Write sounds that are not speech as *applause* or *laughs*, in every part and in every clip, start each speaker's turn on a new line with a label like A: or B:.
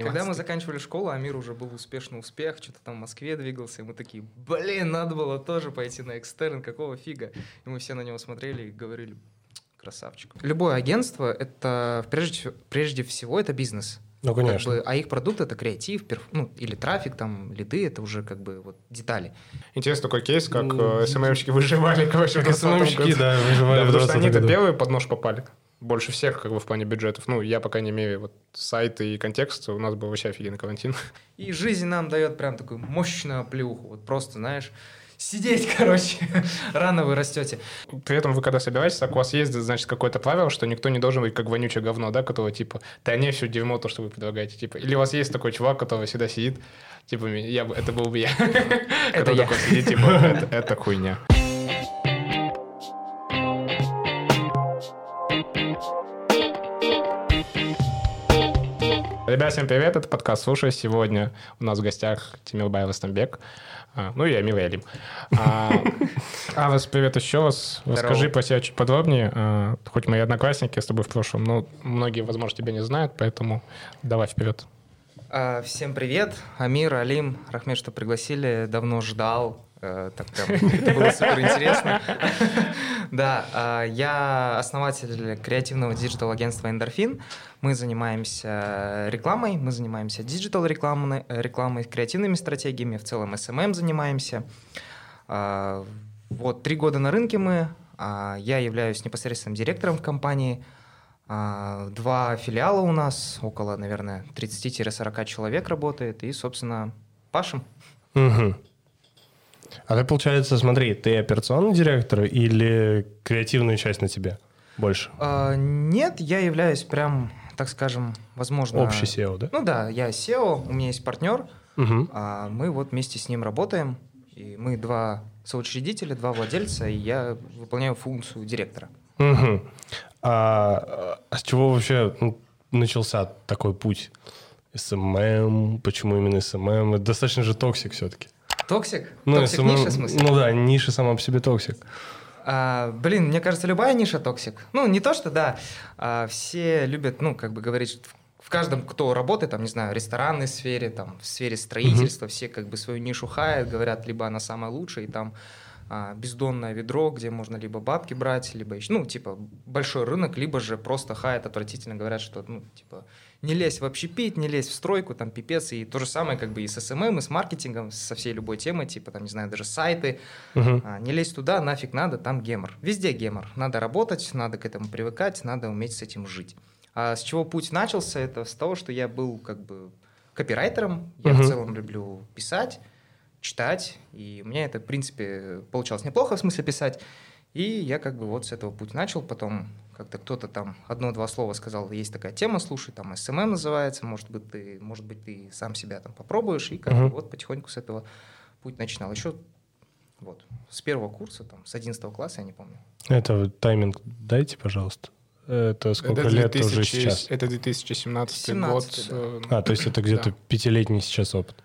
A: Когда мы заканчивали школу, Амир уже был успешный успех, что-то там в Москве двигался, и мы такие, блин, надо было тоже пойти на экстерн, какого фига? И мы все на него смотрели и говорили, красавчик. Любое агентство, это прежде, прежде всего, это бизнес.
B: Ну, конечно.
A: Как бы, а их продукт это креатив, перф, ну, или трафик, там, лиды, это уже как бы вот детали.
C: Интересный такой кейс, как ну, СММщики выживали, короче,
B: в СММщики, да, выживали
C: да, потому что они-то первые под нож попали больше всех как бы в плане бюджетов. Ну, я пока не имею вот сайты и контекст, у нас был вообще офигенный карантин.
A: И жизнь нам дает прям такую мощную плюху. Вот просто, знаешь, сидеть, *laughs* короче, рано вы растете.
C: При этом вы когда собираетесь, так у вас есть, значит, какое-то правило, что никто не должен быть как вонючее говно, да, которого типа, да не все дерьмо то, что вы предлагаете, типа. Или у вас есть такой чувак, который всегда сидит, типа, я, это был бы я. *laughs*
A: Это я.
C: сидит, типа, это хуйня. Ребят, всем привет, это подкаст «Слушай». Сегодня у нас в гостях Тимир Байр Растамбек, а, ну и Амир Ялим. А, а вас привет еще раз. Расскажи про себя чуть подробнее. А, хоть мои одноклассники с тобой в прошлом, но многие, возможно, тебя не знают, поэтому давай вперед.
A: А, всем привет. Амир, Алим, Рахмет, что пригласили. Давно ждал. Э, так прям, это было супер интересно. Да, а, я основатель креативного digital-агентства «Эндорфин». Мы занимаемся рекламой, мы занимаемся digital-рекламой, рекламой, креативными стратегиями, в целом SMM занимаемся. А, вот три года на рынке мы. А, я являюсь непосредственным директором в компании. Два филиала у нас, около, наверное, 30-40 человек работает. И, собственно, пашем.
B: Угу. А ты, получается, смотри, ты операционный директор или креативную часть на тебе больше?
A: А, нет, я являюсь прям, так скажем, возможно...
B: Общий CEO, да?
A: Ну да, я CEO, у меня есть партнер,
B: угу.
A: а мы вот вместе с ним работаем, и мы два соучредителя, два владельца, и я выполняю функцию директора.
B: Угу. А, а с чего вообще ну, начался такой путь? SMM, почему именно SMM? Это достаточно же toxic все-таки.
A: Toxic? Ну, toxic ниша, в смысле?
B: Ну да, ниша сама по себе toxic.
A: А, блин, мне кажется, любая ниша toxic. Ну, не то, что, да, а, все любят, ну, как бы говорить, в каждом, кто работает, там, не знаю, в ресторанной сфере, там, в сфере строительства, mm-hmm. все как бы свою нишу хаят, говорят, либо она самая лучшая, и там а, бездонное ведро, где можно либо бабки брать, либо еще, ну, типа, большой рынок, либо же просто хаят отвратительно, говорят, что, ну, типа, не лезь в общепит, не лезь в стройку, там пипец, и то же самое как бы и с SMM, эм эм, и с маркетингом, со всей любой темой, типа там, не знаю, даже сайты,
B: uh-huh.
A: а, не лезь туда, нафиг надо, там гемор. Везде гемор, надо работать, надо к этому привыкать, надо уметь с этим жить. А с чего путь начался, это с того, что я был как бы копирайтером, я uh-huh. в целом люблю писать, читать, и у меня это, в принципе, получалось неплохо, в смысле писать, и я как бы вот с этого путь начал, потом как-то кто-то там одно-два слова сказал, есть такая тема, слушай, там SMM эм эм называется, может быть, ты, может быть, ты сам себя там попробуешь, и как uh-huh. бы вот потихоньку с этого путь начинал. Еще вот с первого курса, там, с 11 класса, я не помню.
B: Это тайминг дайте, пожалуйста. Это сколько это лет 2000, уже сейчас?
C: Это 2017 17,
A: год. Да.
C: Э,
B: а, то есть это где-то да. пятилетний сейчас опыт.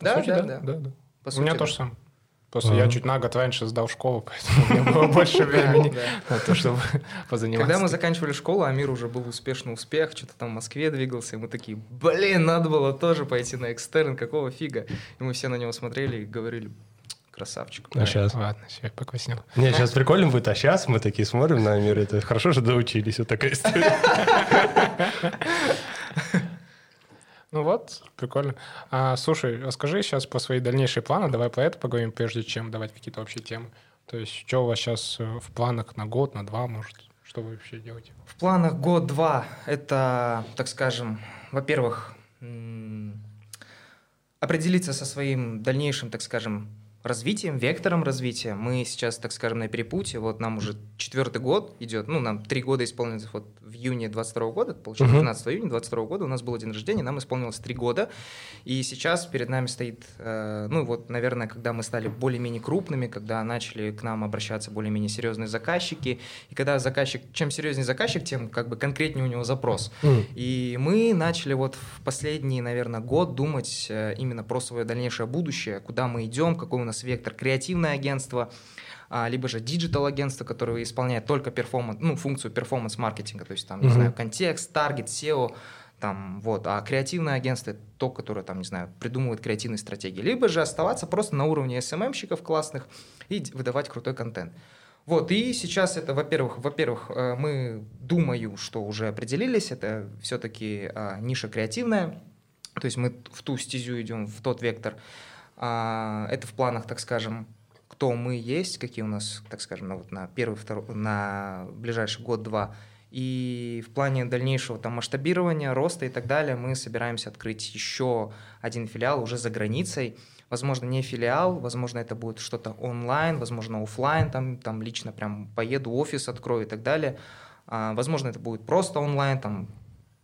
A: Да,
C: сути, да,
A: да,
C: да, да. По У меня да. тоже сам. Просто ага. я чуть на год раньше сдал школу, поэтому у меня было *laughs* больше времени на то, чтобы *laughs* позаниматься.
A: Когда мы заканчивали школу, Амир уже был успешный успех, что-то там в Москве двигался, и мы такие, блин, надо было тоже пойти на экстерн, какого фига? И мы все на него смотрели и говорили, красавчик.
B: А сейчас?
C: Ладно, все, покоснел.
B: Не, сейчас прикольно будет, а сейчас мы такие смотрим на Амир, это хорошо, что доучились, вот такая история. *laughs*
C: Ну вот, прикольно. А, слушай, расскажи сейчас про свои дальнейшие планы. Давай про это поговорим, прежде чем давать какие-то общие темы. То есть, что у вас сейчас э, в планах на год, на два, может? Что вы вообще делаете?
A: В планах год-два это, так скажем, во-первых, определиться со своим дальнейшим, так скажем, развитием, вектором развития. Мы сейчас, так скажем, на перепутье. Вот нам уже четвертый год идет. Ну, нам три года исполнилось вот в июне 22 года. Uh-huh. 12 июня 22 года у нас был день рождения, нам исполнилось три года. И сейчас перед нами стоит, э, ну вот, наверное, когда мы стали более-менее крупными, когда начали к нам обращаться более-менее серьезные заказчики. И когда заказчик, чем серьезнее заказчик, тем как бы конкретнее у него запрос.
B: Uh-huh.
A: И мы начали вот в последний, наверное, год думать э, именно про свое дальнейшее будущее, куда мы идем, какой у нас вектор, креативное агентство, а, либо же digital агентство, которое исполняет только performance, ну, функцию performance-маркетинга, то есть там, не uh-huh. знаю, контекст, target, SEO, Там, вот. А креативное агентство – это то, которое, там, не знаю, придумывает креативные стратегии. Либо же оставаться просто на уровне SMM-щиков классных и выдавать крутой контент. Вот, и сейчас это, во-первых, во-первых, э, мы, думаю, что уже определились, это все-таки а, ниша креативная, то есть мы в ту стезю идем, в тот вектор. А, это в планах, так скажем, кто мы есть, какие у нас, так скажем, на, вот на первый, второй, на ближайший год-два. И в плане дальнейшего там масштабирования, роста и так далее мы собираемся открыть еще один филиал уже за границей. Возможно, не филиал, возможно, это будет что-то онлайн, возможно, офлайн, там, там лично прям поеду, офис открою и так далее. А, возможно, это будет просто онлайн, там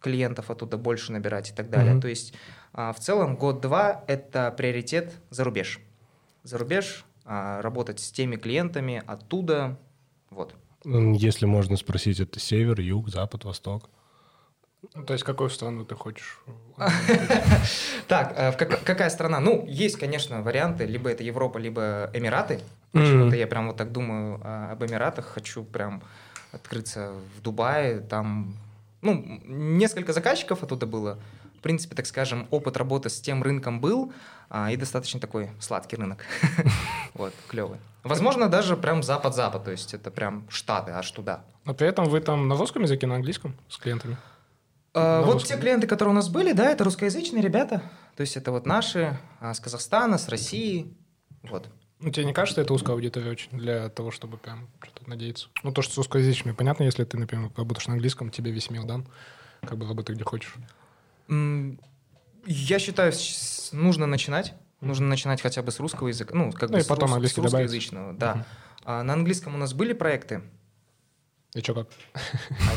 A: клиентов оттуда больше набирать и так далее. Mm-hmm. То есть в целом год-два – это приоритет за рубеж. За рубеж а, работать с теми клиентами оттуда, вот.
B: Если можно спросить, это север, юг, запад, восток?
C: Ну, то есть какую страну ты хочешь? *laughs*
A: Так, э, какая страна? Ну, есть, конечно, варианты. Либо это Европа, либо Эмираты. Почему-то я прям вот так думаю об Эмиратах. Хочу прям открыться в Дубае. Там, ну, несколько заказчиков оттуда было. В принципе, так скажем, опыт работы с тем рынком был, а, и достаточно такой сладкий рынок. *laughs* Вот, клевый. Возможно, даже прям запад-запад, то есть это прям штаты, аж туда.
C: Но при этом вы там на русском языке, на английском с клиентами?
A: А, вот те клиенты, которые у нас были, да, это русскоязычные ребята. То есть это вот наши а, с Казахстана, с России. Вот.
C: Ну, тебе не кажется, это узкая аудитория очень для того, чтобы прям что-то надеяться? Ну, то, что с русскоязычными, понятно, если ты, например, работаешь на английском, тебе весь мир дан, как бы работай где хочешь.
A: Я считаю, нужно начинать. Нужно начинать хотя бы с русского языка, ну, как
C: ну,
A: бы
C: и потом
A: с, с русскоязычного, да. Uh-huh. А на английском у нас были проекты,
C: и что как?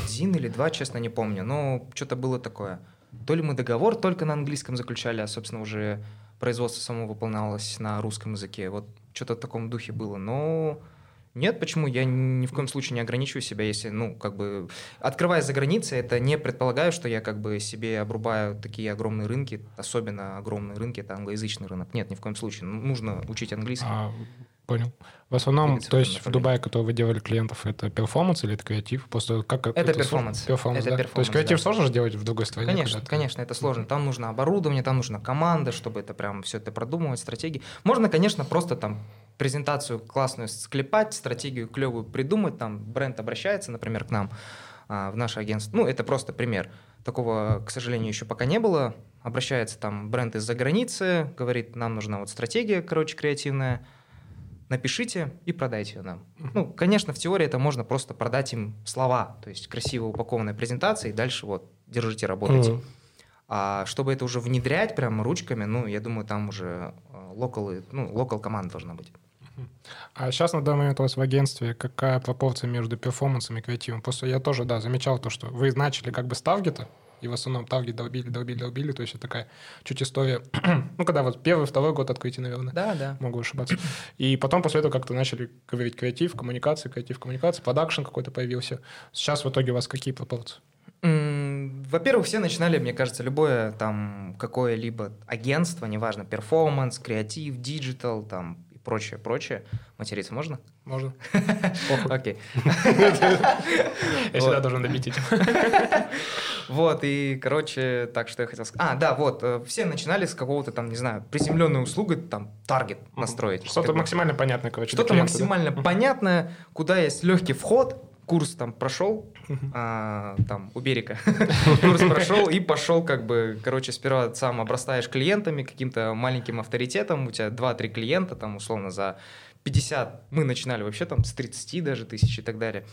A: Один или два, честно, не помню. Но что-то было такое. То ли мы договор только на английском заключали, а, собственно, уже производство само выполнялось на русском языке. Вот что-то в таком духе было. Но нет, почему? Я ни в коем случае не ограничиваю себя, если, ну, как бы, открывая за границей, это не предполагаю, что я как бы себе обрубаю такие огромные рынки, особенно огромные рынки, это англоязычный рынок. Нет, ни в коем случае. Нужно учить английский. А
C: Понял. В основном, то есть в Дубае, который вы делали клиентов, это performance или это креатив? Просто как
A: это, это performance.
C: Performance, это да? performance, То есть креатив да. сложно же делать в другой стране?
A: Конечно, конечно, это сложно. Там нужно оборудование, там нужна команда, чтобы это прям все это продумывать, стратегии. Можно, конечно, просто там презентацию классную склепать, стратегию клевую придумать, там бренд обращается, например, к нам а, в наше агентство. Ну, это просто пример. Такого, к сожалению, еще пока не было. Обращается там бренд из-за границы, говорит, нам нужна вот стратегия, короче, креативная, напишите и продайте ее нам. Ну, конечно, в теории это можно просто продать им слова, то есть красиво упакованная презентация, и дальше вот держите, работайте. Uh-huh. А чтобы это уже внедрять прямо ручками, ну, я думаю, там уже локал, ну, локал команда должна быть.
C: А сейчас на данный момент у вас в агентстве какая пропорция между performance ом и креативом? Просто я тоже, да, замечал то, что вы начали как бы с target а, и в основном target долбили, долбили, долбили, то есть это такая чуть история, *clears throat* ну, когда вот первый, второй год открытия, наверное.
A: Да, да.
C: Могу ошибаться. И потом после этого как-то начали говорить креатив, коммуникация, креатив, коммуникация, production какой-то появился. Сейчас в итоге у вас какие пропорции?
A: Во-первых, все начинали, мне кажется, любое там какое-либо агентство, неважно, performance, креатив, digital, там прочее, прочее. Материться можно?
C: Можно. *laughs*
A: Окей.
C: Я всегда должен добить этим. *laughs*
A: Вот, и, короче, так что я хотел сказать. А, да, вот, э, все начинали с какого-то там, не знаю, приземленной услуги, там, таргет настроить.
C: Что-то максимально понятное, короче.
A: Что-то максимально понятное, куда есть легкий вход, курс там прошел, а, там, у берега, *laughs* курс прошел и пошел как бы, короче, сперва сам обрастаешь клиентами, каким-то маленьким авторитетом, у тебя 2-3 клиента, там, условно, за 50, мы начинали вообще там с 30 даже тысяч и так далее.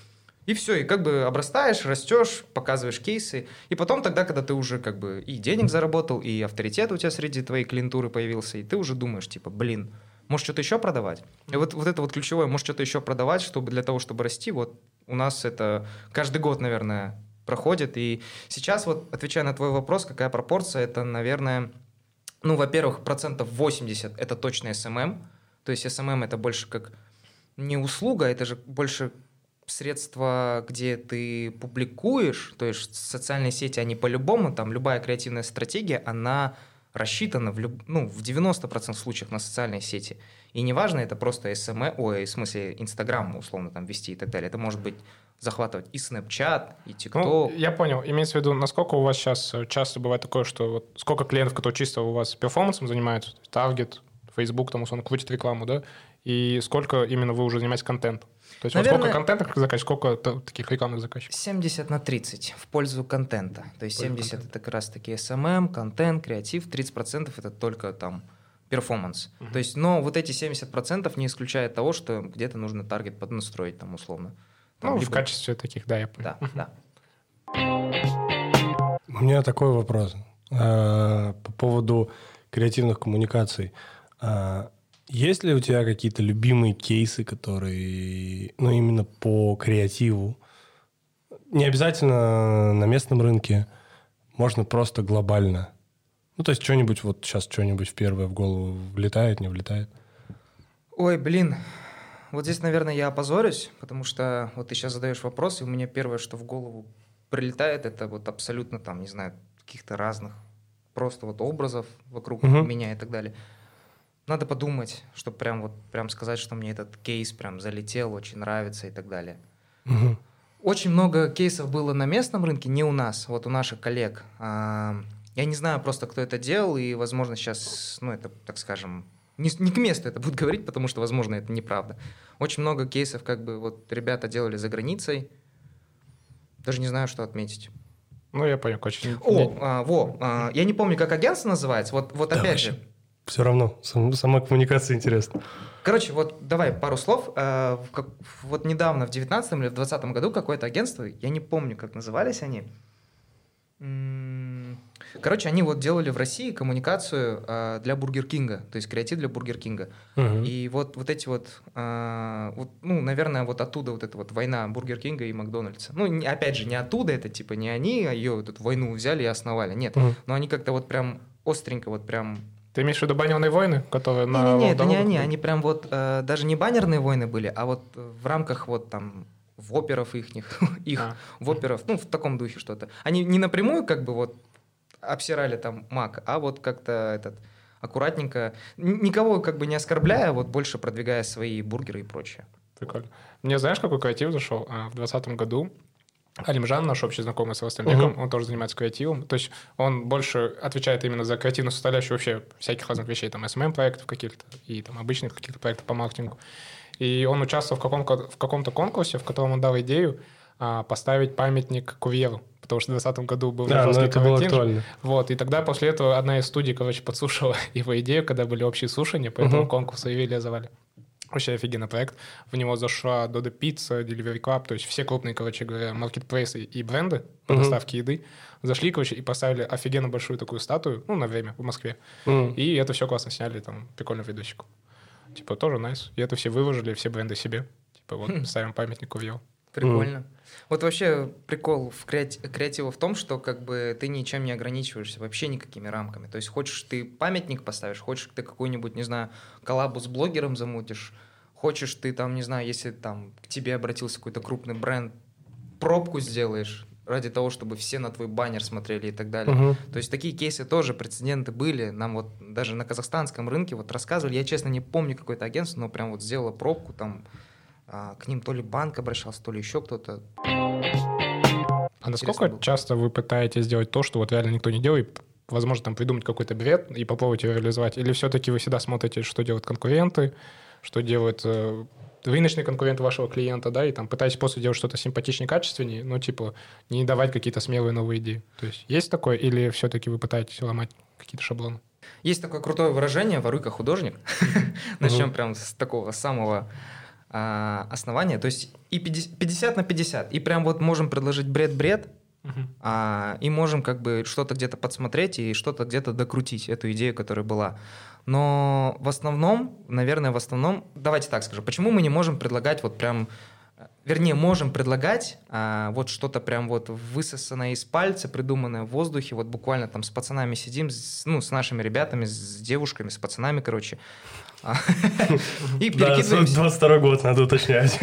A: И все, и как бы обрастаешь, растешь, показываешь кейсы. И потом тогда, когда ты уже как бы и денег заработал, и авторитет у тебя среди твоей клиентуры появился, и ты уже думаешь, типа, блин, может что-то еще продавать? И вот, вот это вот ключевое, может что-то еще продавать, чтобы для того, чтобы расти, вот у нас это каждый год, наверное, проходит. И сейчас вот, отвечая на твой вопрос, какая пропорция, это, наверное, ну, во-первых, процентов 80 это точно SMM. То есть SMM это больше как не услуга, это же больше средства, где ты публикуешь, то есть социальные сети, они по-любому, там любая креативная стратегия, она рассчитана в, люб... ну, в 90% случаев на социальные сети. И неважно, это просто СМ, ой, в смысле Инстаграм, условно, там вести и так далее. Это может быть захватывать и Snapchat, и TikTok.
C: Ну, я понял. Имеется в виду, насколько у вас сейчас э, часто бывает такое, что вот сколько клиентов, которые чисто у вас performance ом занимаются, target, Facebook, там, условно, крутит рекламу, да, и сколько именно вы уже занимаетесь контентом? То есть Наверное, вот сколько контентных заказчиков, сколько таких рекламных заказчиков?
A: 70 на 30 в пользу контента. То есть 70 контента. это как раз таки SMM, контент, креатив, 30% это только там performance. Uh-huh. То есть, но вот эти 70% не исключает того, что где-то нужно target поднастроить там условно.
C: Там, ну, либо... в качестве таких, да, я
A: понял. Да, да.
B: У меня такой вопрос а, по поводу креативных коммуникаций. Есть ли у тебя какие-то любимые кейсы, которые, ну, именно по креативу? Не обязательно на местном рынке, можно просто глобально. Ну, то есть что-нибудь, вот сейчас что-нибудь в первое в голову влетает, не влетает?
A: Ой, блин, вот здесь, наверное, я опозорюсь, потому что вот ты сейчас задаешь вопрос, и у меня первое, что в голову прилетает, это вот абсолютно там, не знаю, каких-то разных просто вот образов вокруг угу. меня и так далее. Надо подумать, чтобы прям вот прям сказать, что мне этот кейс прям залетел, очень нравится и так далее. Угу. Очень много кейсов было на местном рынке, не у нас, вот у наших коллег. А, я не знаю просто, кто это делал, и, возможно, сейчас, ну, это, так скажем, не, не к месту это будет *laughs* говорить, потому что, возможно, это неправда. Очень много кейсов, как бы, вот ребята делали за границей. Даже не знаю, что отметить.
C: Ну, я понял, очень...
A: О, а, во, а, я не помню, как агентство называется. Вот, вот опять же,
B: все равно, сам, сама коммуникация интересна.
A: Короче, вот давай пару слов. Э, вот недавно, в 19 или в 20 году, какое-то агентство, я не помню, как назывались они. Короче, они вот делали в России коммуникацию э, для Burger King а, то есть креатив для Burger King а. Угу. И вот, вот эти вот, э, вот, ну, наверное, вот оттуда вот эта вот война Burger King а и Макдональдса. Ну, опять же, не оттуда, это типа не они ее эту войну взяли и основали, нет. Угу. Но они как-то вот прям остренько вот прям
C: ты имеешь в виду баннерные войны, которые
A: не, на... Не-не-не, это не они, они прям вот, э, даже не баннерные войны были, а вот в рамках вот там воперов их, *laughs* их а. воперов, ну, в таком духе что-то. Они не напрямую как бы вот обсирали там маг, а вот как-то этот аккуратненько, никого как бы не оскорбляя, вот больше продвигая свои бургеры и прочее.
C: Прикольно. Мне знаешь, какой креатив зашел? А, в 2020 году Алимжан, наш общий знакомый с Ростомбеком, uh-huh. он тоже занимается креативом. То есть он больше отвечает именно за креативную составляющую вообще всяких разных вещей, там, SMM-проектов каких-то и там обычных каких-то проектов по маркетингу. И он участвовал в, каком- в каком-то конкурсе, в котором он дал идею а, поставить памятник Кувьеру, потому что в 2020 году был
B: да, жесткий это было актуально.
C: Вот, и тогда после этого одна из студий, короче, подслушала *laughs* его идею, когда были общие слушания, поэтому uh-huh. конкурс и реализовали. Вообще офигенный проект. В него зашла Dodo Pizza, Delivery Club, то есть все крупные, короче говоря, маркетплейсы и бренды по uh-huh. доставке еды зашли, короче, и поставили офигенно большую такую статую, ну, на время, в Москве. Uh-huh. И это все классно сняли, там, прикольный видосик. Типа, тоже найс. И это все выложили, все бренды себе. Типа, вот, хм. ставим памятник увел.
A: Прикольно. Mm. Вот вообще прикол в креати- креатива в том, что как бы ты ничем не ограничиваешься, вообще никакими рамками. То есть хочешь ты памятник поставишь, хочешь ты какую-нибудь, не знаю, коллабу с блогером замутишь, хочешь ты там, не знаю, если там к тебе обратился какой-то крупный бренд, пробку сделаешь ради того, чтобы все на твой баннер смотрели и так далее. Uh-huh. То есть такие кейсы тоже, прецеденты были. Нам вот даже на казахстанском рынке вот рассказывали, я честно не помню какое-то агентство, но прям вот сделала пробку там, к ним то ли банк обращался, то ли еще кто-то.
C: А насколько было. часто вы пытаетесь сделать то, что вот реально никто не делает, возможно, там придумать какой-то бред и попробовать его реализовать? Или все-таки вы всегда смотрите, что делают конкуренты, что делают э, рыночные конкуренты вашего клиента, да, и там пытаетесь после делать что-то симпатичнее, качественнее, ну, типа, не давать какие-то смелые новые идеи. То есть есть такое, или все-таки вы пытаетесь ломать какие-то шаблоны?
A: Есть такое крутое выражение «воруй художник». *laughs* Начнем прям с такого самого а, основания. То есть и 50, 50 на 50. И прям вот можем предложить бред-бред, uh-huh. а, и можем как бы что-то где-то подсмотреть и что-то где-то докрутить, эту идею, которая была. Но в основном, наверное, в основном, давайте так скажу, почему мы не можем предлагать вот прям вернее, можем предлагать а, вот что-то прям вот высосанное из пальца, придуманное в воздухе, вот буквально там с пацанами сидим, с, ну, с нашими ребятами, с девушками, с пацанами, короче,
B: и перекидываемся. 22 год, надо уточнять.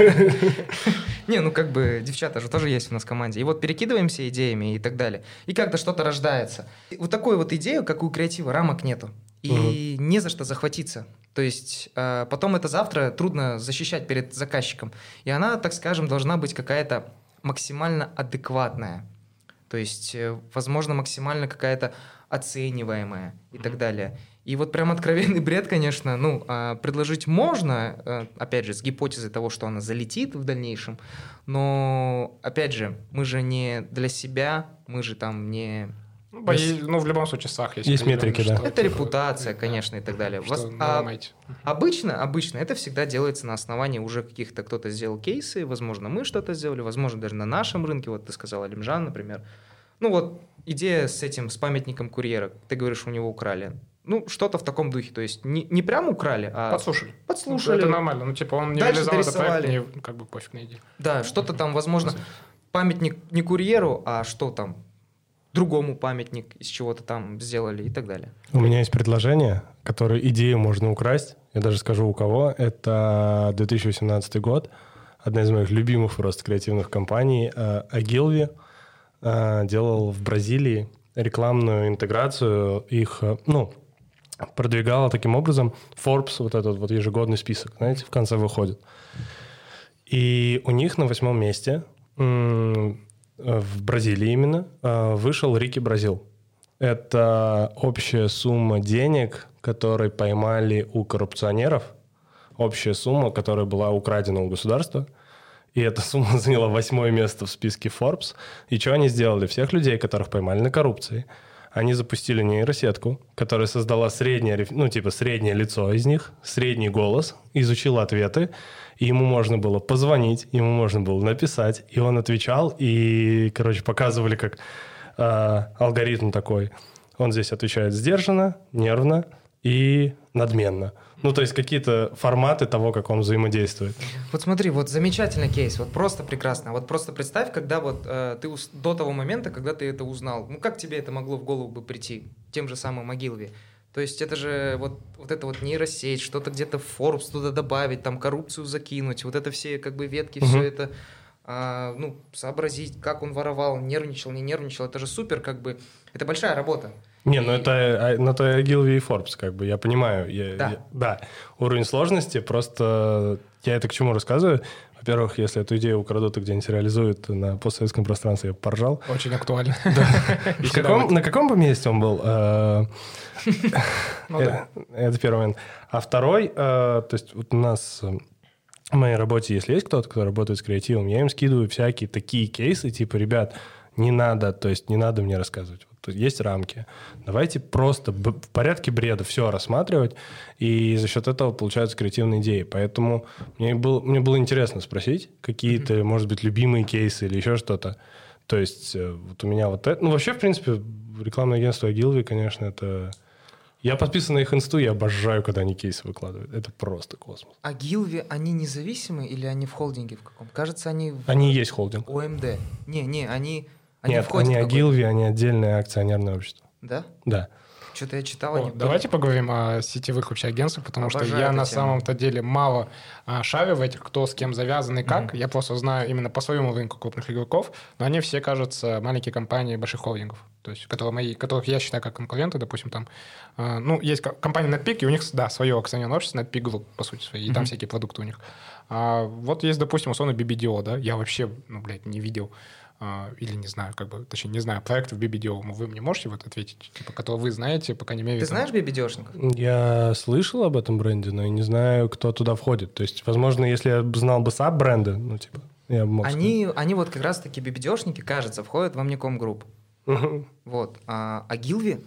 A: Не, ну как бы девчата же тоже есть у нас в команде. И вот перекидываемся идеями и так далее. И как-то что-то рождается. Вот такую вот идею, как у креатива, рамок нету. И не за что захватиться. То есть э, потом это завтра трудно защищать перед заказчиком. И она, так скажем, должна быть какая-то максимально адекватная. То есть, э, возможно, максимально какая-то оцениваемая и так далее. И вот прям откровенный бред, конечно, ну, а, предложить можно, э, опять же, с гипотезой того, что она залетит в дальнейшем, но, опять же, мы же не для себя, мы же там не
C: ну, бои, ну, в любом случае, САХ
B: есть. Есть метрики, да.
A: Это репутация, конечно, и так далее. Вас, а, обычно, обычно это всегда делается на основании уже каких-то кто-то сделал кейсы, возможно, мы что-то сделали, возможно, даже на нашем рынке, вот ты сказал, Алимжан, например. Ну вот идея с этим, с памятником курьера, ты говоришь, у него украли. Ну, что-то в таком духе. То есть не, не прям украли, а...
C: Подслушали.
A: Подслушали. Ну,
C: это нормально. Ну, типа, он не
A: Дальше
C: реализовал этот проект, не, как бы пофиг на идею.
A: Да, что-то там, возможно, памятник не курьеру, а что там, другому памятник из чего-то там сделали и так далее.
B: У меня есть предложение, которое идею можно украсть. Я даже скажу у кого. Это 2018 год. Одна из моих любимых просто креативных компаний Агилви э, делал в Бразилии рекламную интеграцию их, э, ну, продвигала таким образом Forbes, вот этот вот ежегодный список, знаете, в конце выходит. И у них на восьмом месте в Бразилии именно, а, вышел Рики Бразил. Это общая сумма денег, которые поймали у коррупционеров, общая сумма, которая была украдена у государства. И эта сумма заняла восьмое место в списке Forbes. И что они сделали? Всех людей, которых поймали на коррупции, они запустили нейросетку, которая создала среднее, ну, типа среднее лицо из них, средний голос, изучила ответы, и ему можно было позвонить, ему можно было написать, и он отвечал, и, короче, показывали, как э, алгоритм такой. Он здесь отвечает сдержанно, нервно и надменно. Ну, то есть какие-то форматы того, как он взаимодействует.
A: Вот смотри, вот замечательный кейс, вот просто прекрасно. Вот просто представь, когда вот э, ты до того момента, когда ты это узнал, ну как тебе это могло в голову бы прийти, тем же самым Могилове? То есть это же вот, вот это вот нейросеть, что-то где-то в Forbes туда добавить, там коррупцию закинуть, вот это все как бы ветки, угу. все это а, ну, сообразить, как он воровал, нервничал, не нервничал, это же супер, как бы, это большая работа.
B: Не, ну это на то и и Forbes, как бы, я понимаю. Я, да. Я, да, уровень сложности, просто я это к чему рассказываю? Во-первых, если эту идею украдут и где-нибудь реализуют на постсоветском пространстве, я поржал.
C: Очень актуально. *laughs*
B: На каком бы месте он был? Э, *laughs* ну э, это первый момент. А второй, э, то есть вот у нас в моей работе, если есть кто-то, кто работает с креативом, я им скидываю всякие такие кейсы, типа, ребят, не надо, то есть не надо мне рассказывать. Вот есть рамки. Давайте просто в порядке бреда все рассматривать, и за счет этого получаются креативные идеи. Поэтому мне, был, мне было интересно спросить какие-то, mm-hmm. может быть, любимые кейсы или еще что-то. То есть э, вот у меня вот это... Ну, вообще, в принципе, рекламное агентство Агилви, конечно, это... Я подписан на их инсту, я обожаю, когда они кейсы выкладывают. Это просто космос.
A: А Гилви, они независимые или они в холдинге в каком? Кажется, они... В...
B: Они есть холдинг.
A: ОМД. Не, не, они
B: они Нет, они Агилви, они отдельное акционерное общество.
A: Да?
B: Да.
A: Что-то я читал.
C: О, давайте поговорим о сетевых вообще агентствах, потому Обожаю что я на самом-то деле мало а, шарю в этих, кто с кем завязан и как. Mm-hmm. Я просто знаю именно по своему рынку крупных игроков, но они все кажутся маленькие компании больших холдингов, то есть которые мои, которых я считаю как конкуренты, допустим, там, а, ну, есть компания NetPeak, и у них, да, свое акционерное общество, NetPeak Group, по сути своей, и mm-hmm. там всякие продукты у них. А вот есть, допустим, условно BBDO, да, я вообще, ну, блядь, не видел или не знаю, как бы, точнее, не знаю, проектов BBDO, вы мне можете вот ответить, типа, которые вы знаете, пока не мере...
A: Ты знаешь BBDOшников?
B: Я слышал об этом бренде, но я не знаю, кто туда входит. То есть, возможно, если я знал бы саб бренды, ну, типа, я бы мог
A: они, они вот как раз-таки BBDOшники, кажется, входят в Omnicom Group. Угу. Вот. А, а Гилви,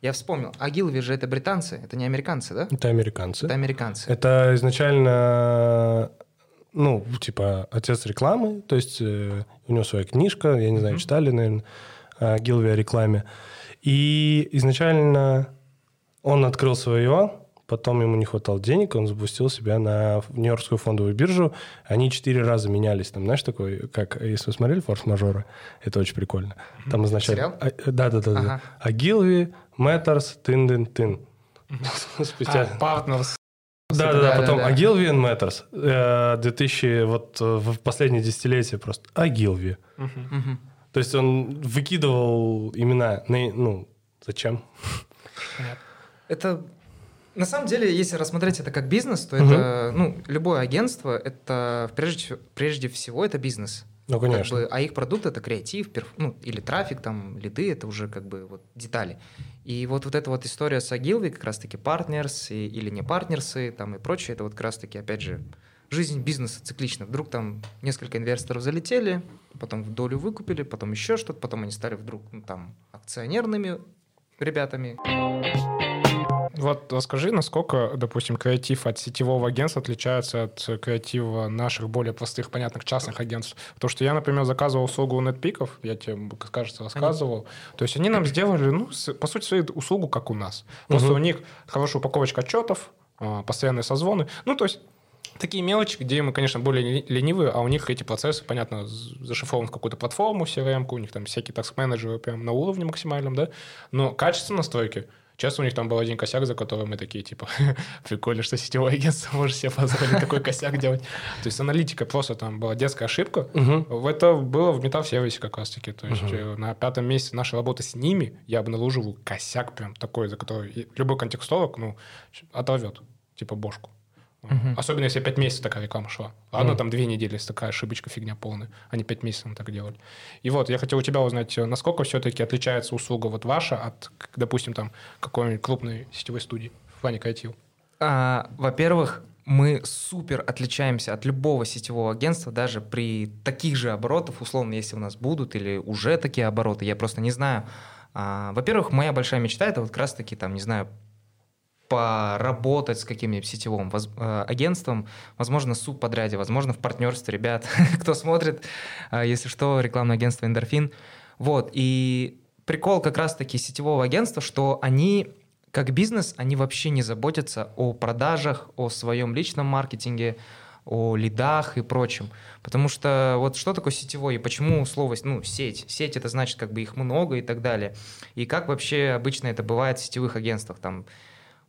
A: я вспомнил, а Гилви же это британцы, это не американцы, да?
B: Это американцы.
A: Это американцы.
B: Это изначально ну, типа, отец рекламы, то есть э, у него своя книжка, я не знаю, mm-hmm. читали, наверное, о Гилви о рекламе. И изначально он открыл свое, потом ему не хватало денег, он запустил себя на Нью-Йоркскую фондовую биржу. Они четыре раза менялись. Там, знаешь, такой, как, если вы смотрели «Форс-мажоры», это очень прикольно. Там изначально... А, да-да-да. Ага. Агилви, Мэттерс, Тын-Дын-Тын. *laughs*
C: Спустя... А, Partners.
B: Да, да, да, потом да, Agilvi and Matters. 2000, вот э, в последнее десятилетие просто Agilvi. Угу. То есть он выкидывал имена, ну, зачем?
A: Это на самом деле, если рассмотреть это как бизнес, то угу. это, ну, любое агентство, это прежде, прежде всего это бизнес.
B: Ну, конечно.
A: Как бы, а их продукт это креатив, перф, ну, или трафик, там, лиды, это уже как бы вот детали. И вот, вот эта вот история с Agilvi, как раз-таки партнерс или не партнерсы, там и прочее, это вот как раз-таки, опять же, жизнь бизнеса циклична. Вдруг там несколько инвесторов залетели, потом в долю выкупили, потом еще что-то, потом они стали вдруг ну, там акционерными ребятами.
C: Вот расскажи, насколько, допустим, креатив от сетевого агентства отличается от креатива наших более простых, понятных частных агентств. То, что я, например, заказывал услугу у NetPeak, я тебе, кажется, рассказывал. То есть они нам *clears throat* сделали, ну, по сути, свою услугу, как у нас. Просто угу. у них хорошая упаковочка отчетов, а, постоянные созвоны. Ну, то есть такие мелочи, где мы, конечно, более ленивые, а у них эти процессы, понятно, зашифрованы в какую-то платформу, CRM, у них там всякие таск-менеджеры прям на уровне максимальном, да, но качество настройки – Часто у них там был один косяк, за который мы такие, типа, *laughs* прикольно, что сетевое агентство может себе позволить такой косяк делать. То есть аналитика просто там была детская ошибка. Это было в метал-сервисе как раз-таки. То есть угу. на пятом месяце нашей работы с ними я обнаруживал косяк прям такой, за который любой контекстолог, ну, оторвет, типа, бошку. Угу. Особенно, если 5 месяцев такая реклама шла. Ладно, угу. там 2 недели, если такая ошибочка, фигня полная. Они 5 месяцев так делали. И вот, я хотел у тебя узнать, насколько все-таки отличается услуга вот ваша от, допустим, там какой-нибудь крупной сетевой студии в плане креатива?
A: А, во-первых, мы супер отличаемся от любого сетевого агентства, даже при таких же оборотах, условно, если у нас будут или уже такие обороты, я просто не знаю. А, во-первых, моя большая мечта это вот как раз-таки, там, не знаю, поработать с каким-нибудь сетевым воз, э, агентством, возможно, в субподряде, возможно, в партнерстве, ребят, *laughs* кто смотрит, э, если что, рекламное агентство «Эндорфин». Вот, и прикол как раз-таки сетевого агентства, что они, как бизнес, они вообще не заботятся о продажах, о своем личном маркетинге, о лидах и прочем. Потому что вот что такое сетевой и почему слово, ну, сеть? Сеть это значит как бы их много и так далее. И как вообще обычно это бывает в сетевых агентствах? Там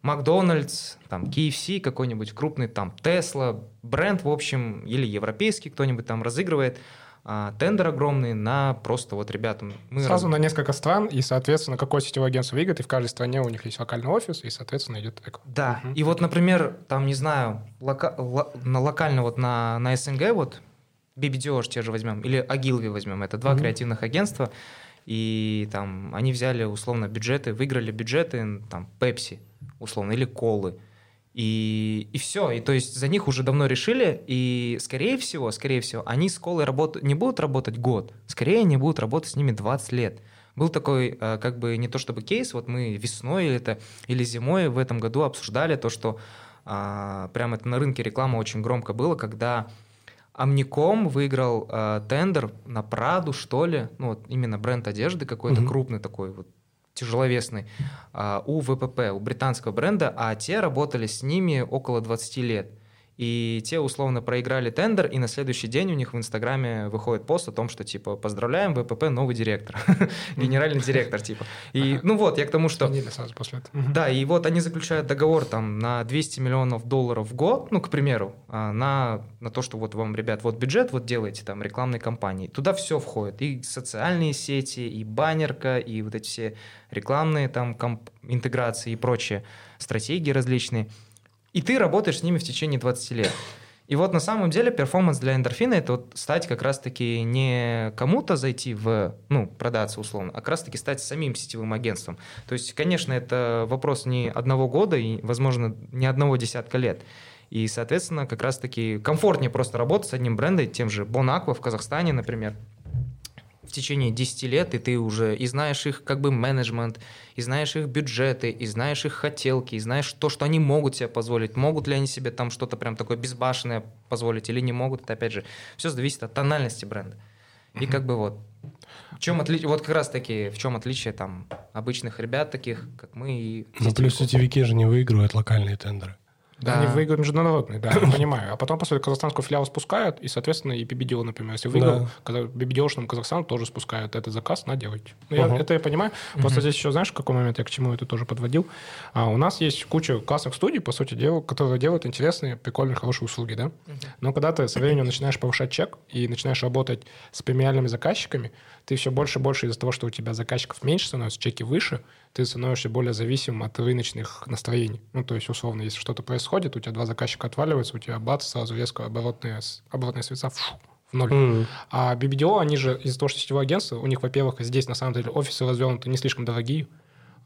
A: Макдональдс, там KFC какой-нибудь крупный, там Тесла, бренд, в общем, или европейский кто-нибудь там разыгрывает а, тендер огромный на просто вот ребятам.
C: Мы Сразу раз... на несколько стран, и, соответственно, какое сетевое агентство выиграет, и в каждой стране у них есть локальный офис, и, соответственно, идет эко.
A: Да, угу. и вот, например, там, не знаю, лока... на локально вот на, на СНГ вот, BBDO те же возьмем, или Agilvi возьмем, это два угу. креативных агентства, и там они взяли условно бюджеты, выиграли бюджеты, там, Pepsi, условно, или колы. И, и все. И то есть за них уже давно решили, и скорее всего, скорее всего, они с колой работ... не будут работать год, скорее они будут работать с ними 20 лет. Был такой, э, как бы, не то чтобы кейс, вот мы весной или, это, или зимой в этом году обсуждали то, что а, прямо это на рынке реклама очень громко было, когда Амником выиграл а, тендер на Праду, что ли, ну вот именно бренд одежды какой-то mm-hmm. крупный такой, вот тяжеловесный, а, у ВПП, у британского бренда, а те работали с ними около 20 лет. И те условно проиграли тендер, и на следующий день у них в Инстаграме выходит пост о том, что типа поздравляем, ВПП новый директор, *laughs* генеральный директор типа. И ну вот, я к тому, что...
C: сразу после
A: Да, и вот они заключают договор там на 200 миллионов долларов в год, ну, к примеру, а, на, на то, что вот вам, ребят, вот бюджет, вот делаете там рекламной кампании. Туда все входит, и социальные сети, и баннерка, и вот эти все рекламные там комп- интеграции и прочие стратегии различные – и ты работаешь с ними в течение 20 лет. И вот на самом деле перформанс для эндорфина это вот стать как раз-таки не кому-то зайти в, ну, продаться условно, а как раз-таки стать самим сетевым агентством. То есть, конечно, это вопрос не одного года и, возможно, не одного десятка лет. И, соответственно, как раз-таки комфортнее просто работать с одним брендом, тем же Bon Aqua в Казахстане, например, в течение 10 лет, и ты уже и знаешь их как бы менеджмент, и знаешь их бюджеты, и знаешь их хотелки, и знаешь то, что они могут себе позволить. Могут ли они себе там что-то прям такое безбашенное позволить или не могут, это опять же все зависит от тональности бренда. И как бы вот в чем отличие, вот как раз таки, в чем отличие там обычных ребят таких, как мы и...
B: Ну, плюс сетевики же не выигрывают локальные тендеры.
C: Да. Они выиграют международный, да, я понимаю. А потом после казахстанского филиала спускают, и, соответственно, и BBDO, например, если выиграл, да. Казахстану тоже спускают этот заказ, на делайте. Ну, я, это я понимаю. Просто здесь еще, знаешь, в какой момент я к чему это тоже подводил? А, у нас есть куча классных студий, по сути дела, которые делают интересные, прикольные, хорошие услуги, да? Но когда ты со временем начинаешь повышать чек и начинаешь работать с премиальными заказчиками, ты все больше и больше из-за того, что у тебя заказчиков меньше становится, чеки выше, ты становишься более зависимым от рыночных настроений. Ну, то есть, условно, если что-то происходит, у тебя два заказчика отваливаются, у тебя бац, сразу резко оборотные, оборотные средства фу, в ноль. Mm-hmm. А BBDO, они же из-за того, что сетевое агентство, у них, во-первых, здесь на самом деле офисы развернуты не слишком дорогие.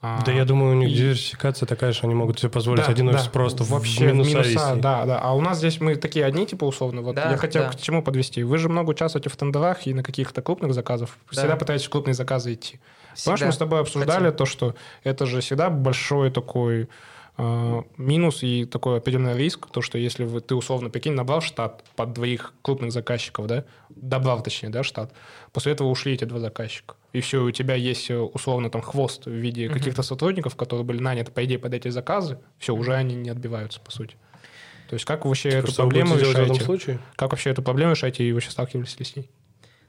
B: Да, я думаю, у них и... диверсификация такая, что они могут себе позволить да, один офис да, просто вообще в минуса, минуса
C: Да, да. А у нас здесь мы такие одни, типа, условно. Вот да, я хотел да. к чему подвести. Вы же много участвуете в тендерах и на каких-то крупных заказах. Всегда да. пытаетесь крупные заказы идти. Всегда. Помнишь, мы с тобой обсуждали Хотим. то, что это же всегда большой такой э, минус и такой определенный риск, то, что если вы, ты условно, прикинь, набрал штат под двоих крупных заказчиков, да, добрал, точнее, да, штат, после этого ушли эти два заказчика и все, у тебя есть э, условно там хвост в виде каких-то сотрудников, которые были наняты, по идее, под эти заказы, все, уже они не отбиваются, по сути. То есть как вообще так эту проблему решаете? Как вообще эту проблему решаете, и вы вообще сталкивались ли с ней?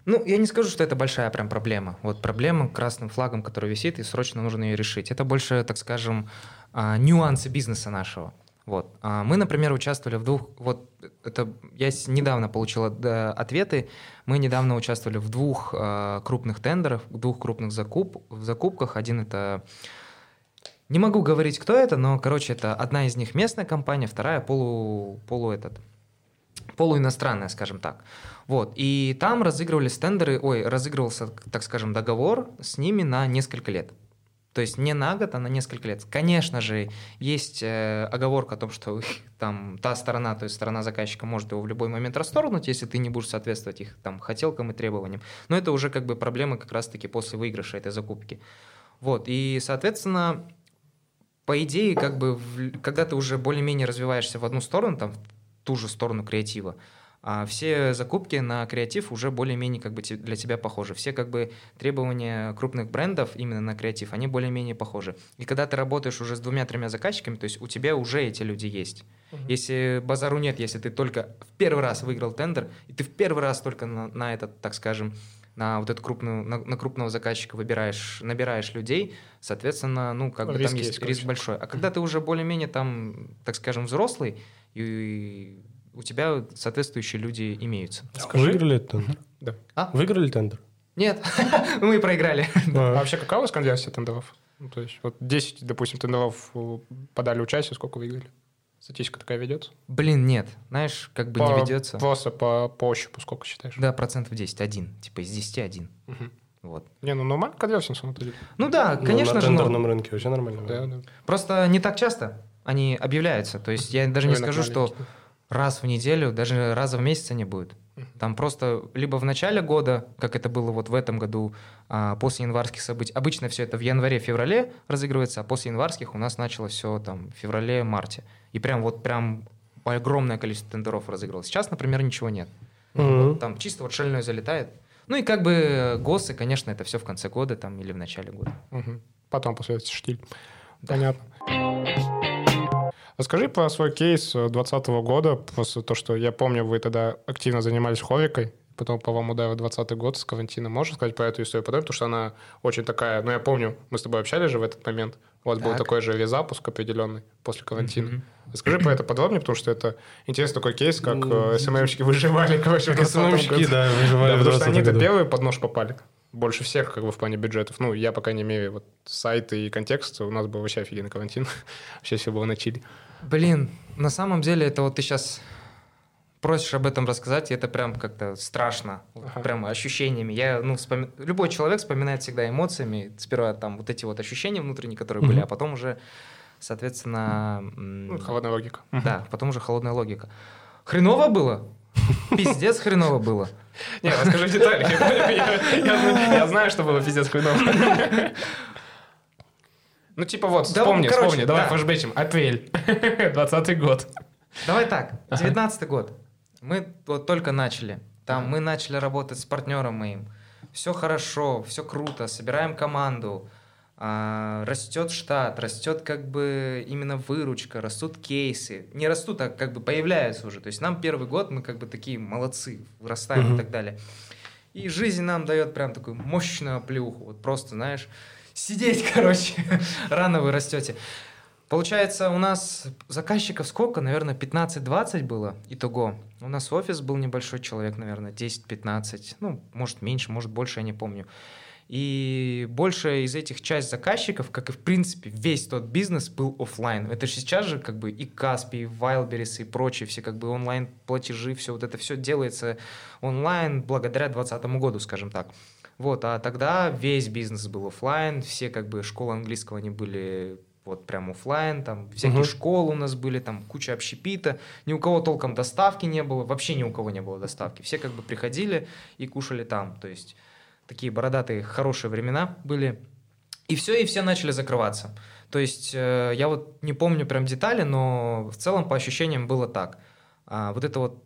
A: Ну, я не скажу, что это большая прям проблема. Вот проблема красным флагом, который висит, и срочно нужно ее решить. Это больше, так скажем, а, нюансы бизнеса нашего. Вот. А мы, например, участвовали в двух... Вот это я недавно получил ответы. Мы недавно участвовали в двух э, крупных тендерах, двух крупных закуп, в закупках. Один это... Не могу говорить, кто это, но, короче, это одна из них местная компания, вторая полу, полу этот, полуиностранная, скажем так. Вот. И там разыгрывались тендеры, ой, разыгрывался, так скажем, договор с ними на несколько лет. То есть не на год, а на несколько лет. Конечно же, есть э, оговорка о том, что *laughs* там та сторона, то есть сторона заказчика может его в любой момент расторгнуть, если ты не будешь соответствовать их там хотелкам и требованиям. Но это уже как бы проблема как раз-таки после выигрыша этой закупки. Вот, и, соответственно, по идее, как бы, в, когда ты уже более-менее развиваешься в одну сторону, там, в ту же сторону креатива, а все закупки на креатив уже более-менее как бы для тебя похожи. Все как бы требования крупных брендов именно на креатив, они более-менее похожи. И когда ты работаешь уже с двумя-тремя заказчиками, то есть у тебя уже эти люди есть. Угу. Если базару нет, если ты только в первый раз выиграл тендер, и ты в первый раз только на, на этот, так скажем, на вот эту крупную, на, на крупного заказчика выбираешь, набираешь людей, соответственно, ну, как бы там есть, есть риск большой. А когда ты уже более-менее там, так скажем, взрослый, и у тебя соответствующие люди имеются.
B: Скажи. Выиграли тендер? Да. А? Выиграли тендер?
A: Нет, *laughs* мы проиграли.
C: А вообще какая у вас конверсия тендеров? Ну, то есть вот 10, допустим, тендеров э, подали участие, сколько выиграли? Статистика такая ведется?
A: Блин, нет. Знаешь, как бы по, не ведется.
C: Просто по, по ощупу сколько считаешь?
A: Да, процентов 10, один. Типа из 10 один.
C: Угу. Вот. Не, ну нормально конверсия на самом деле.
A: Ну да, конечно
B: ну,
A: же.
B: На тендерном рынке вообще нормально.
A: Да, да. Просто не так часто они объявляются. То есть я даже не скажу, что раз в неделю, даже раза в месяц не будет. Там просто либо в начале года, как это было вот в этом году, а, после январских событий. Обычно все это в январе-феврале разыгрывается, а после январских у нас началось все там в феврале-марте. И прям вот прям огромное количество тендеров разыгрывалось. Сейчас, например, ничего нет. Mm-hmm. Вот, там чисто вот шальное залетает. Ну и как бы ГОСы, конечно, это все в конце года там или в начале года.
C: Угу. Потом после штиль. Да. Понятно. Расскажи про свой кейс 2020 года, просто то, что я помню, вы тогда активно занимались ховикой, потом по вам ударил 20 год с карантина. Можешь сказать про эту историю подробнее? Потому что она очень такая... Ну, я помню, мы с тобой общались же в этот момент. У вас так. был такой же резапуск определенный после карантина. Mm-hmm. Расскажи про это подробнее, потому что это интересный такой кейс, как mm-hmm. СММщики выживали, короче,
B: в СММщики, да, выживали
C: да, потому что они-то первые под нож попали. Больше всех, как бы, в плане бюджетов. Ну, я, по крайней мере, вот сайты и контекст, у нас был вообще офигенный карантин. *laughs* вообще все было на чили.
A: Блин, на самом деле это вот ты сейчас просишь об этом рассказать, и это прям как-то страшно, ага. прям ощущениями. Я, ну, вспоми... Любой человек вспоминает всегда эмоциями. Сперва там вот эти вот ощущения внутренние, которые угу. были, а потом уже, соответственно...
C: Ну, холодная логика.
A: Да, потом уже холодная логика. Хреново было? Пиздец хреново было.
C: Не, расскажи детали. *laughs* Я знаю, что было пиздец хреново. *laughs* Ну, типа вот, да, вспомни, короче, вспомни, давай да. флешбечим. Апрель, *laughs* 20 год.
A: Давай так, 19 год. Мы вот только начали. Там мы начали работать с партнером моим. Все хорошо, все круто, собираем команду, а, растет штат, растет как бы именно выручка, растут кейсы. Не растут, а как бы появляются уже. То есть нам первый год, мы как бы такие молодцы, вырастаем mm-hmm. и так далее. И жизнь нам дает прям такую мощную плюху. Вот просто, знаешь, сидеть, *laughs* короче, рано вы растете. Получается, у нас заказчиков сколько? Наверное, 15-20 было итого. У нас офис был небольшой человек, наверное, 10-15. Ну, может, меньше, может, больше, я не помню. И большая из этих часть заказчиков, как и в принципе весь тот бизнес, был офлайн. Это же сейчас же как бы и Каспи, и Wildberries, и прочие все как бы онлайн платежи, все вот это все делается онлайн благодаря 2020 году, скажем так. Вот, а тогда весь бизнес был офлайн, все как бы школы английского они были вот прям офлайн, там всякие uh-huh. школы у нас были, там куча общепита, ни у кого толком доставки не было, вообще ни у кого не было доставки, все как бы приходили и кушали там, то есть такие бородатые хорошие времена были, и все, и все начали закрываться. То есть э, я вот не помню прям детали, но в целом по ощущениям было так. А, вот это вот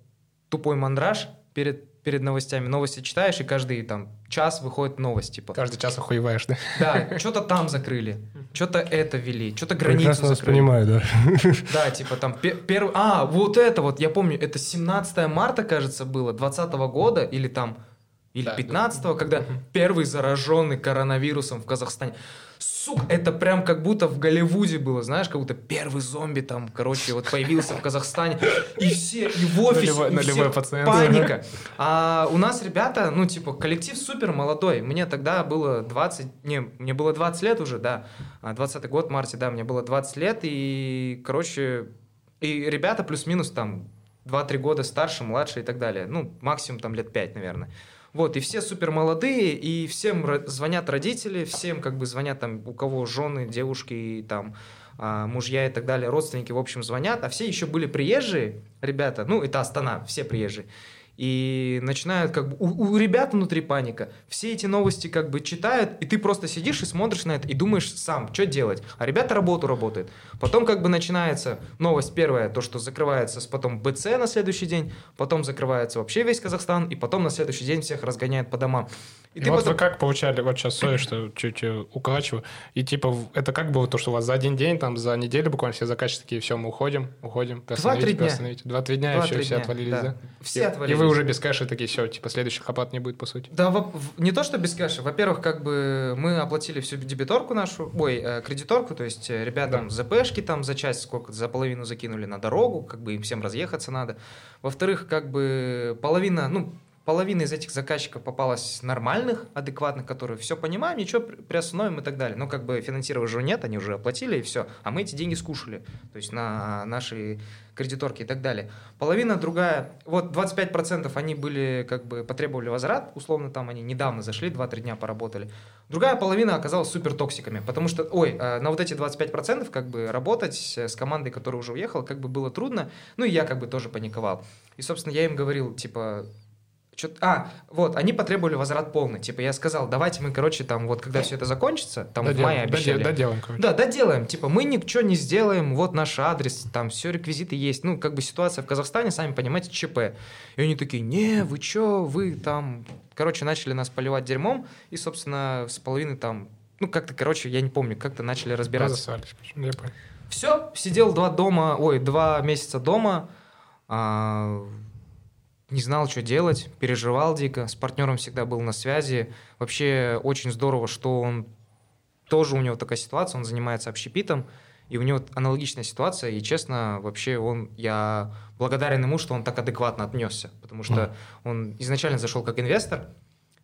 A: тупой мандраж перед перед новостями. Новости читаешь, и каждый там час выходит новость. Типа.
C: Каждый час охуеваешь, да?
A: Да, *laughs* что-то там закрыли, что-то это ввели, что-то границу
B: Прекрасно
A: закрыли.
B: понимаю, да. *laughs*
A: Да, типа там первый... А, вот это вот, я помню, это 17 марта, кажется, было, 20 года, или там... Или
C: Да,
A: 15 когда первый зараженный коронавирусом в Казахстане сука, это прям как будто в Голливуде было, знаешь, как будто первый зомби там, короче, вот появился в Казахстане, и все, и в офисе,
C: Нулевой-
A: всех
C: пациент.
A: паника. А у нас ребята, ну, типа, коллектив супер молодой, мне тогда было 20, не, мне было 20 лет уже, да, А, 20 год, в марте, да, мне было 20 лет, и, короче, и ребята плюс-минус там 2-3 года старше, младше и так далее, ну, максимум там лет 5, наверное. Вот, и все супер молодые, и всем звонят родители, всем как бы звонят там, у кого жены, девушки, и там а, мужья и так далее, родственники, в общем, звонят, а все еще были приезжие ребята, ну, это Астана, все приезжие, и начинают как бы, у, у ребят внутри паника, все эти новости как бы читают, и ты просто сидишь и смотришь на это, и думаешь сам, что делать, а ребята работу работают. Потом как бы начинается новость первая, то, что закрывается потом БЦ на следующий день, потом закрывается вообще весь Казахстан, и потом на следующий день всех разгоняют по домам.
C: И,
A: ты
C: вот
A: потом-
C: вы как получали, вот сейчас Соя, что чуть укорачиваю, и типа это как было то, что у вас за один день, там за неделю буквально все заказчики такие, все, мы уходим, уходим,
A: Два-три дня.
C: Два-три дня, и
A: Два-три
C: все, все
A: дня,
C: отвалились,
A: да.
C: да?
A: Все
C: И-
A: отвалились.
C: И вы уже без кэша такие, все, типа следующих оплат не будет, по сути.
A: Да, во- не то, что без кэша. Во-первых, как бы мы оплатили всю дебиторку нашу, ой, э, кредиторку, то есть э, ребятам ЗПшки там за часть сколько, за половину закинули на дорогу, как бы им всем разъехаться надо. Во-вторых, как бы половина, ну, половина из этих заказчиков попалась нормальных, адекватных, которые все понимаем, ничего при- приостановим и так далее. Но как бы финансирования уже нет, они уже оплатили и все. А мы эти деньги скушали, то есть на наши кредиторки и так далее. Половина другая, вот 25% они были, как бы, потребовали возврат, условно, там они недавно зашли, 2-3 дня поработали. Другая половина оказалась супер токсиками, потому что, ой, э, на вот эти 25% как бы работать э, с командой, которая уже уехала, как бы было трудно, ну и я как бы тоже паниковал. И, собственно, я им говорил, типа, Чё- а, вот, они потребовали возврат полный. Типа, я сказал, давайте мы, короче, там, вот, когда все это закончится, там, в
C: Доделаем,
A: мае обещали.
C: доде- Доделаем, короче.
A: Да, доделаем. Типа, мы ничего не сделаем, вот наш адрес, там все реквизиты есть. Ну, как бы ситуация в Казахстане, сами понимаете, ЧП. И они такие, не, вы чё, вы там... Короче, начали нас поливать дерьмом, и, собственно, с половины там... Ну, как-то, короче, я не помню, как-то начали разбираться.
C: Понял.
A: Все, сидел два дома, ой, два месяца дома, а, не знал, что делать, переживал дико, с партнером всегда был на связи. Вообще очень здорово, что он тоже у него такая ситуация, он занимается общепитом, и у него аналогичная ситуация, и честно, вообще он, я благодарен ему, что он так адекватно отнесся, потому что он изначально зашел как инвестор,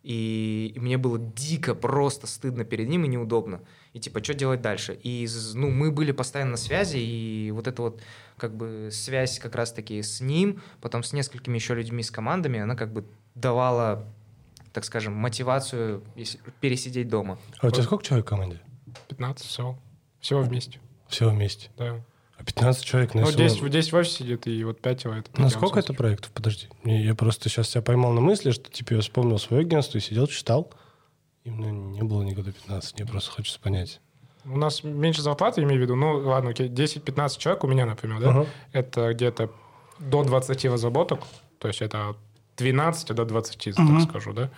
A: и, и мне было дико просто стыдно перед ним и неудобно. И типа, что делать дальше? И ну, мы были постоянно на связи, и вот эта вот как бы связь как раз-таки с ним, потом с несколькими еще людьми, с командами, она как бы давала, так скажем, мотивацию пересидеть дома.
B: А у тебя сколько человек в команде?
C: 15 всего. Всего вместе,
B: Всего вместе.
C: да.
B: А 15 человек на
C: Ну,
B: СЛО.
C: 10, в 10 в офисе сидит, и вот 5 это...
B: На сколько это проектов? Подожди. Не, Я просто сейчас тебя поймал на мысли, что типа я вспомнил свое агентство и сидел, читал. Именно не было никогда 15. Мне просто хочется понять.
C: У нас меньше зарплаты, имею в виду, ну, ладно, окей, 10-15 человек у меня, например, да?
B: Ага.
C: Это где-то до 20 разработок, то есть это от 12 до 20,
B: Мгм.
C: так скажу, да?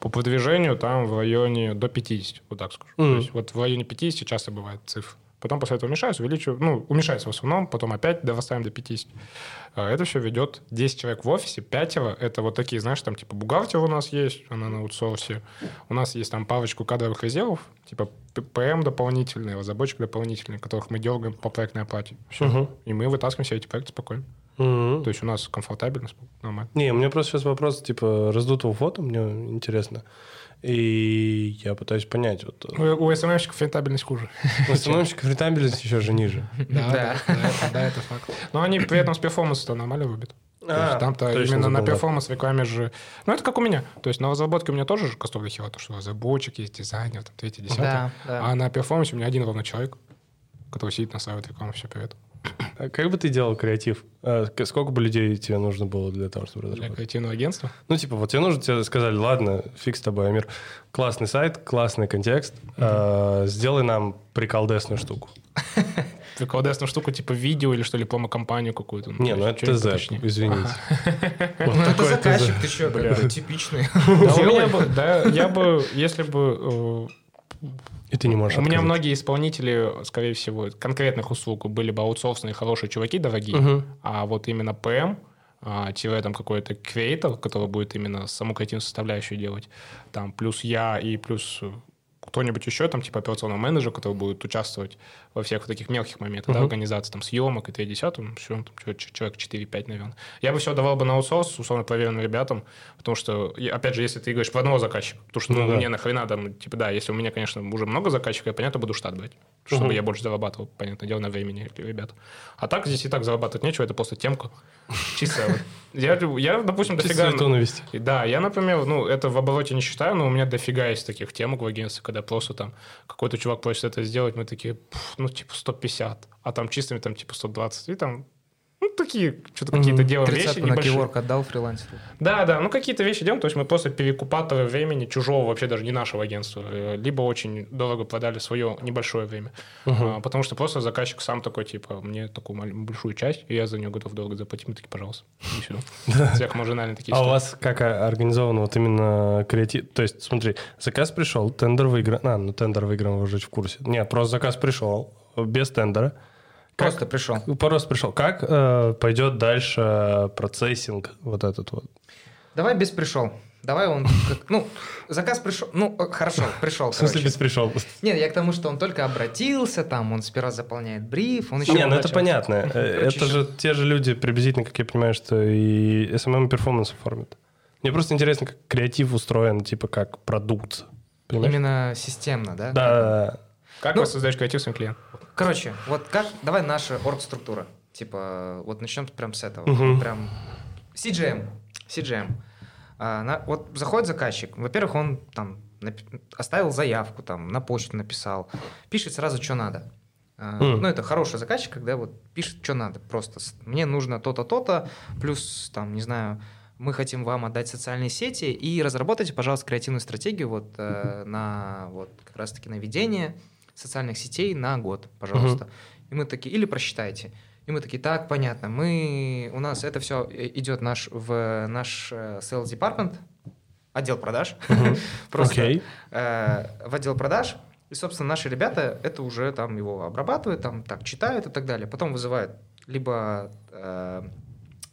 C: По продвижению там в районе до 50, вот так скажу.
B: Мгм.
C: То есть вот в районе 50 часто бывает цифр. Потом после этого уменьшаются, увеличиваю, ну, уменьшается в основном, потом опять дорастаем до 50. А Это все ведет 10 человек в офисе, пятеро. Это вот такие, знаешь, там типа бухгалтер у нас есть, она на аутсорсе. У нас есть там парочку кадровых резервов, типа PM дополнительные, разработчик дополнительные, которых мы дергаем по проектной оплате. Все.
B: Мгм.
C: И мы вытаскиваем все эти проекты спокойно.
B: Мгм.
C: То есть у нас комфортабельно, нормально.
B: Не, у меня просто сейчас вопрос, типа, раздутого ФОТа, мне интересно. И я пытаюсь понять. Вот,
C: у, у SMM щиков рентабельность хуже.
B: У SMM щиков рентабельность еще же ниже.
C: Да, да, это факт. Но они при этом с performance ом нормально рубят. А, там-то именно на performance рекламе же... Ну, это как у меня. То есть на разработке у меня тоже же костов хера, то, что разработчик есть, дизайнер, там, третий, десятый. Да, да. А на перформансе у меня один ровно человек, который сидит, настраивает рекламу, все, привет.
B: А как бы ты делал креатив? А сколько бы людей тебе нужно было для того, чтобы разработать?
C: Для креативного агентства?
B: Ну, типа, вот тебе нужно, тебе сказали, ладно, фиг с тобой, Амир, классный сайт, классный контекст, mm-hmm. а, сделай нам приколдесную штуку. *laughs*
C: Приколдесную штуку, типа видео или что ли, промо-компанию какую-то?
B: Не, ну это ТЗ, извините. *laughs*
A: Ну, это заказчик, ты что, типичный. *laughs*
C: Да, я бы, если бы
B: э, и ты не можешь
C: У меня многие исполнители, скорее всего, конкретных услуг были бы аутсорсные хорошие чуваки, дорогие, угу. а вот именно ПМ, а, тире там какой-то креатор, который будет именно саму креативную составляющую делать, там плюс я и плюс кто-нибудь еще, там, типа операционного менеджера, который будет участвовать во всех таких мелких моментах, uh-huh. да, организации, там, съемок и 3 10 все, там, человек 4-5, наверное. Я бы все давал бы на аутсорс, условно проверенным ребятам, потому что, опять же, если ты говоришь про одного заказчика, потому что, ну, ну да. мне нахрена там, типа, да, если у меня, конечно, уже много заказчиков, я, понятно, буду штат брать, чтобы uh-huh. я больше зарабатывал, понятное дело, на времени ребят. А так здесь и так зарабатывать нечего, это просто темка. *laughs* Чисто. Я, я, допустим, дофига...
B: навести.
C: Да, я, например, ну, это в обороте не считаю, но у меня дофига есть таких темок в агентстве, когда просто там какой-то чувак просит это сделать, мы такие, ну, типа 150, а там чистыми там типа 120, и там ну, такие, что-то какие-то mm-hmm. делаем вещи
A: на Киворк отдал фрилансеру.
C: Да, да, ну какие-то вещи делаем, то есть мы просто перекупаторы времени чужого, вообще даже не нашего агентства, э, либо очень дорого продали свое небольшое время, uh-huh. а, потому что просто заказчик сам такой, типа, мне такую большую часть, и я за нее готов дорого заплатить, мы такие, пожалуйста, и все. Сверхмаржинальные такие
B: А у вас как организовано вот именно креатив? То есть, смотри, заказ пришел, тендер выигран, а, ну тендер выигран, вы уже в курсе. Нет, просто заказ пришел, без тендера,
A: как, просто пришел.
B: Просто пришел. Как э, пойдет дальше процессинг вот этот вот?
A: Давай без пришел. Давай он, как, ну, заказ пришел, ну, э, хорошо, пришел.
B: В смысле без пришел?
A: Нет, я к тому, что он только обратился, там, он сперва заполняет бриф, он еще...
B: Не, ну это понятно. Э, это же те же люди, приблизительно, как я понимаю, что и SMM перформанс оформят. Мне просто интересно, как креатив устроен, типа, как продукт.
A: Понимаешь? Именно системно, да?
B: Да.
C: Как ну, вы создаете креатив своим клиентам?
A: Короче, вот как, давай наша орг-структура. Типа, вот начнем прям с этого. Угу. Прям CGM. CGM. А, на, вот заходит заказчик. Во-первых, он там оставил заявку, там, на почту написал. Пишет сразу, что надо. А, mm. Ну, это хороший заказчик, когда вот пишет, что надо. Просто мне нужно то-то, то-то, плюс, там, не знаю, мы хотим вам отдать социальные сети и разработайте, пожалуйста, креативную стратегию вот э, на вот как раз-таки на ведение социальных сетей на год, пожалуйста. Угу. И мы такие, или просчитайте. И мы такие, так, понятно, мы, у нас это все идет наш, в наш э, sales department, отдел продаж, uh-huh. *laughs* просто okay. э, в отдел продаж, и, собственно, наши ребята это уже там его обрабатывают, там так читают и так далее. Потом вызывают либо э,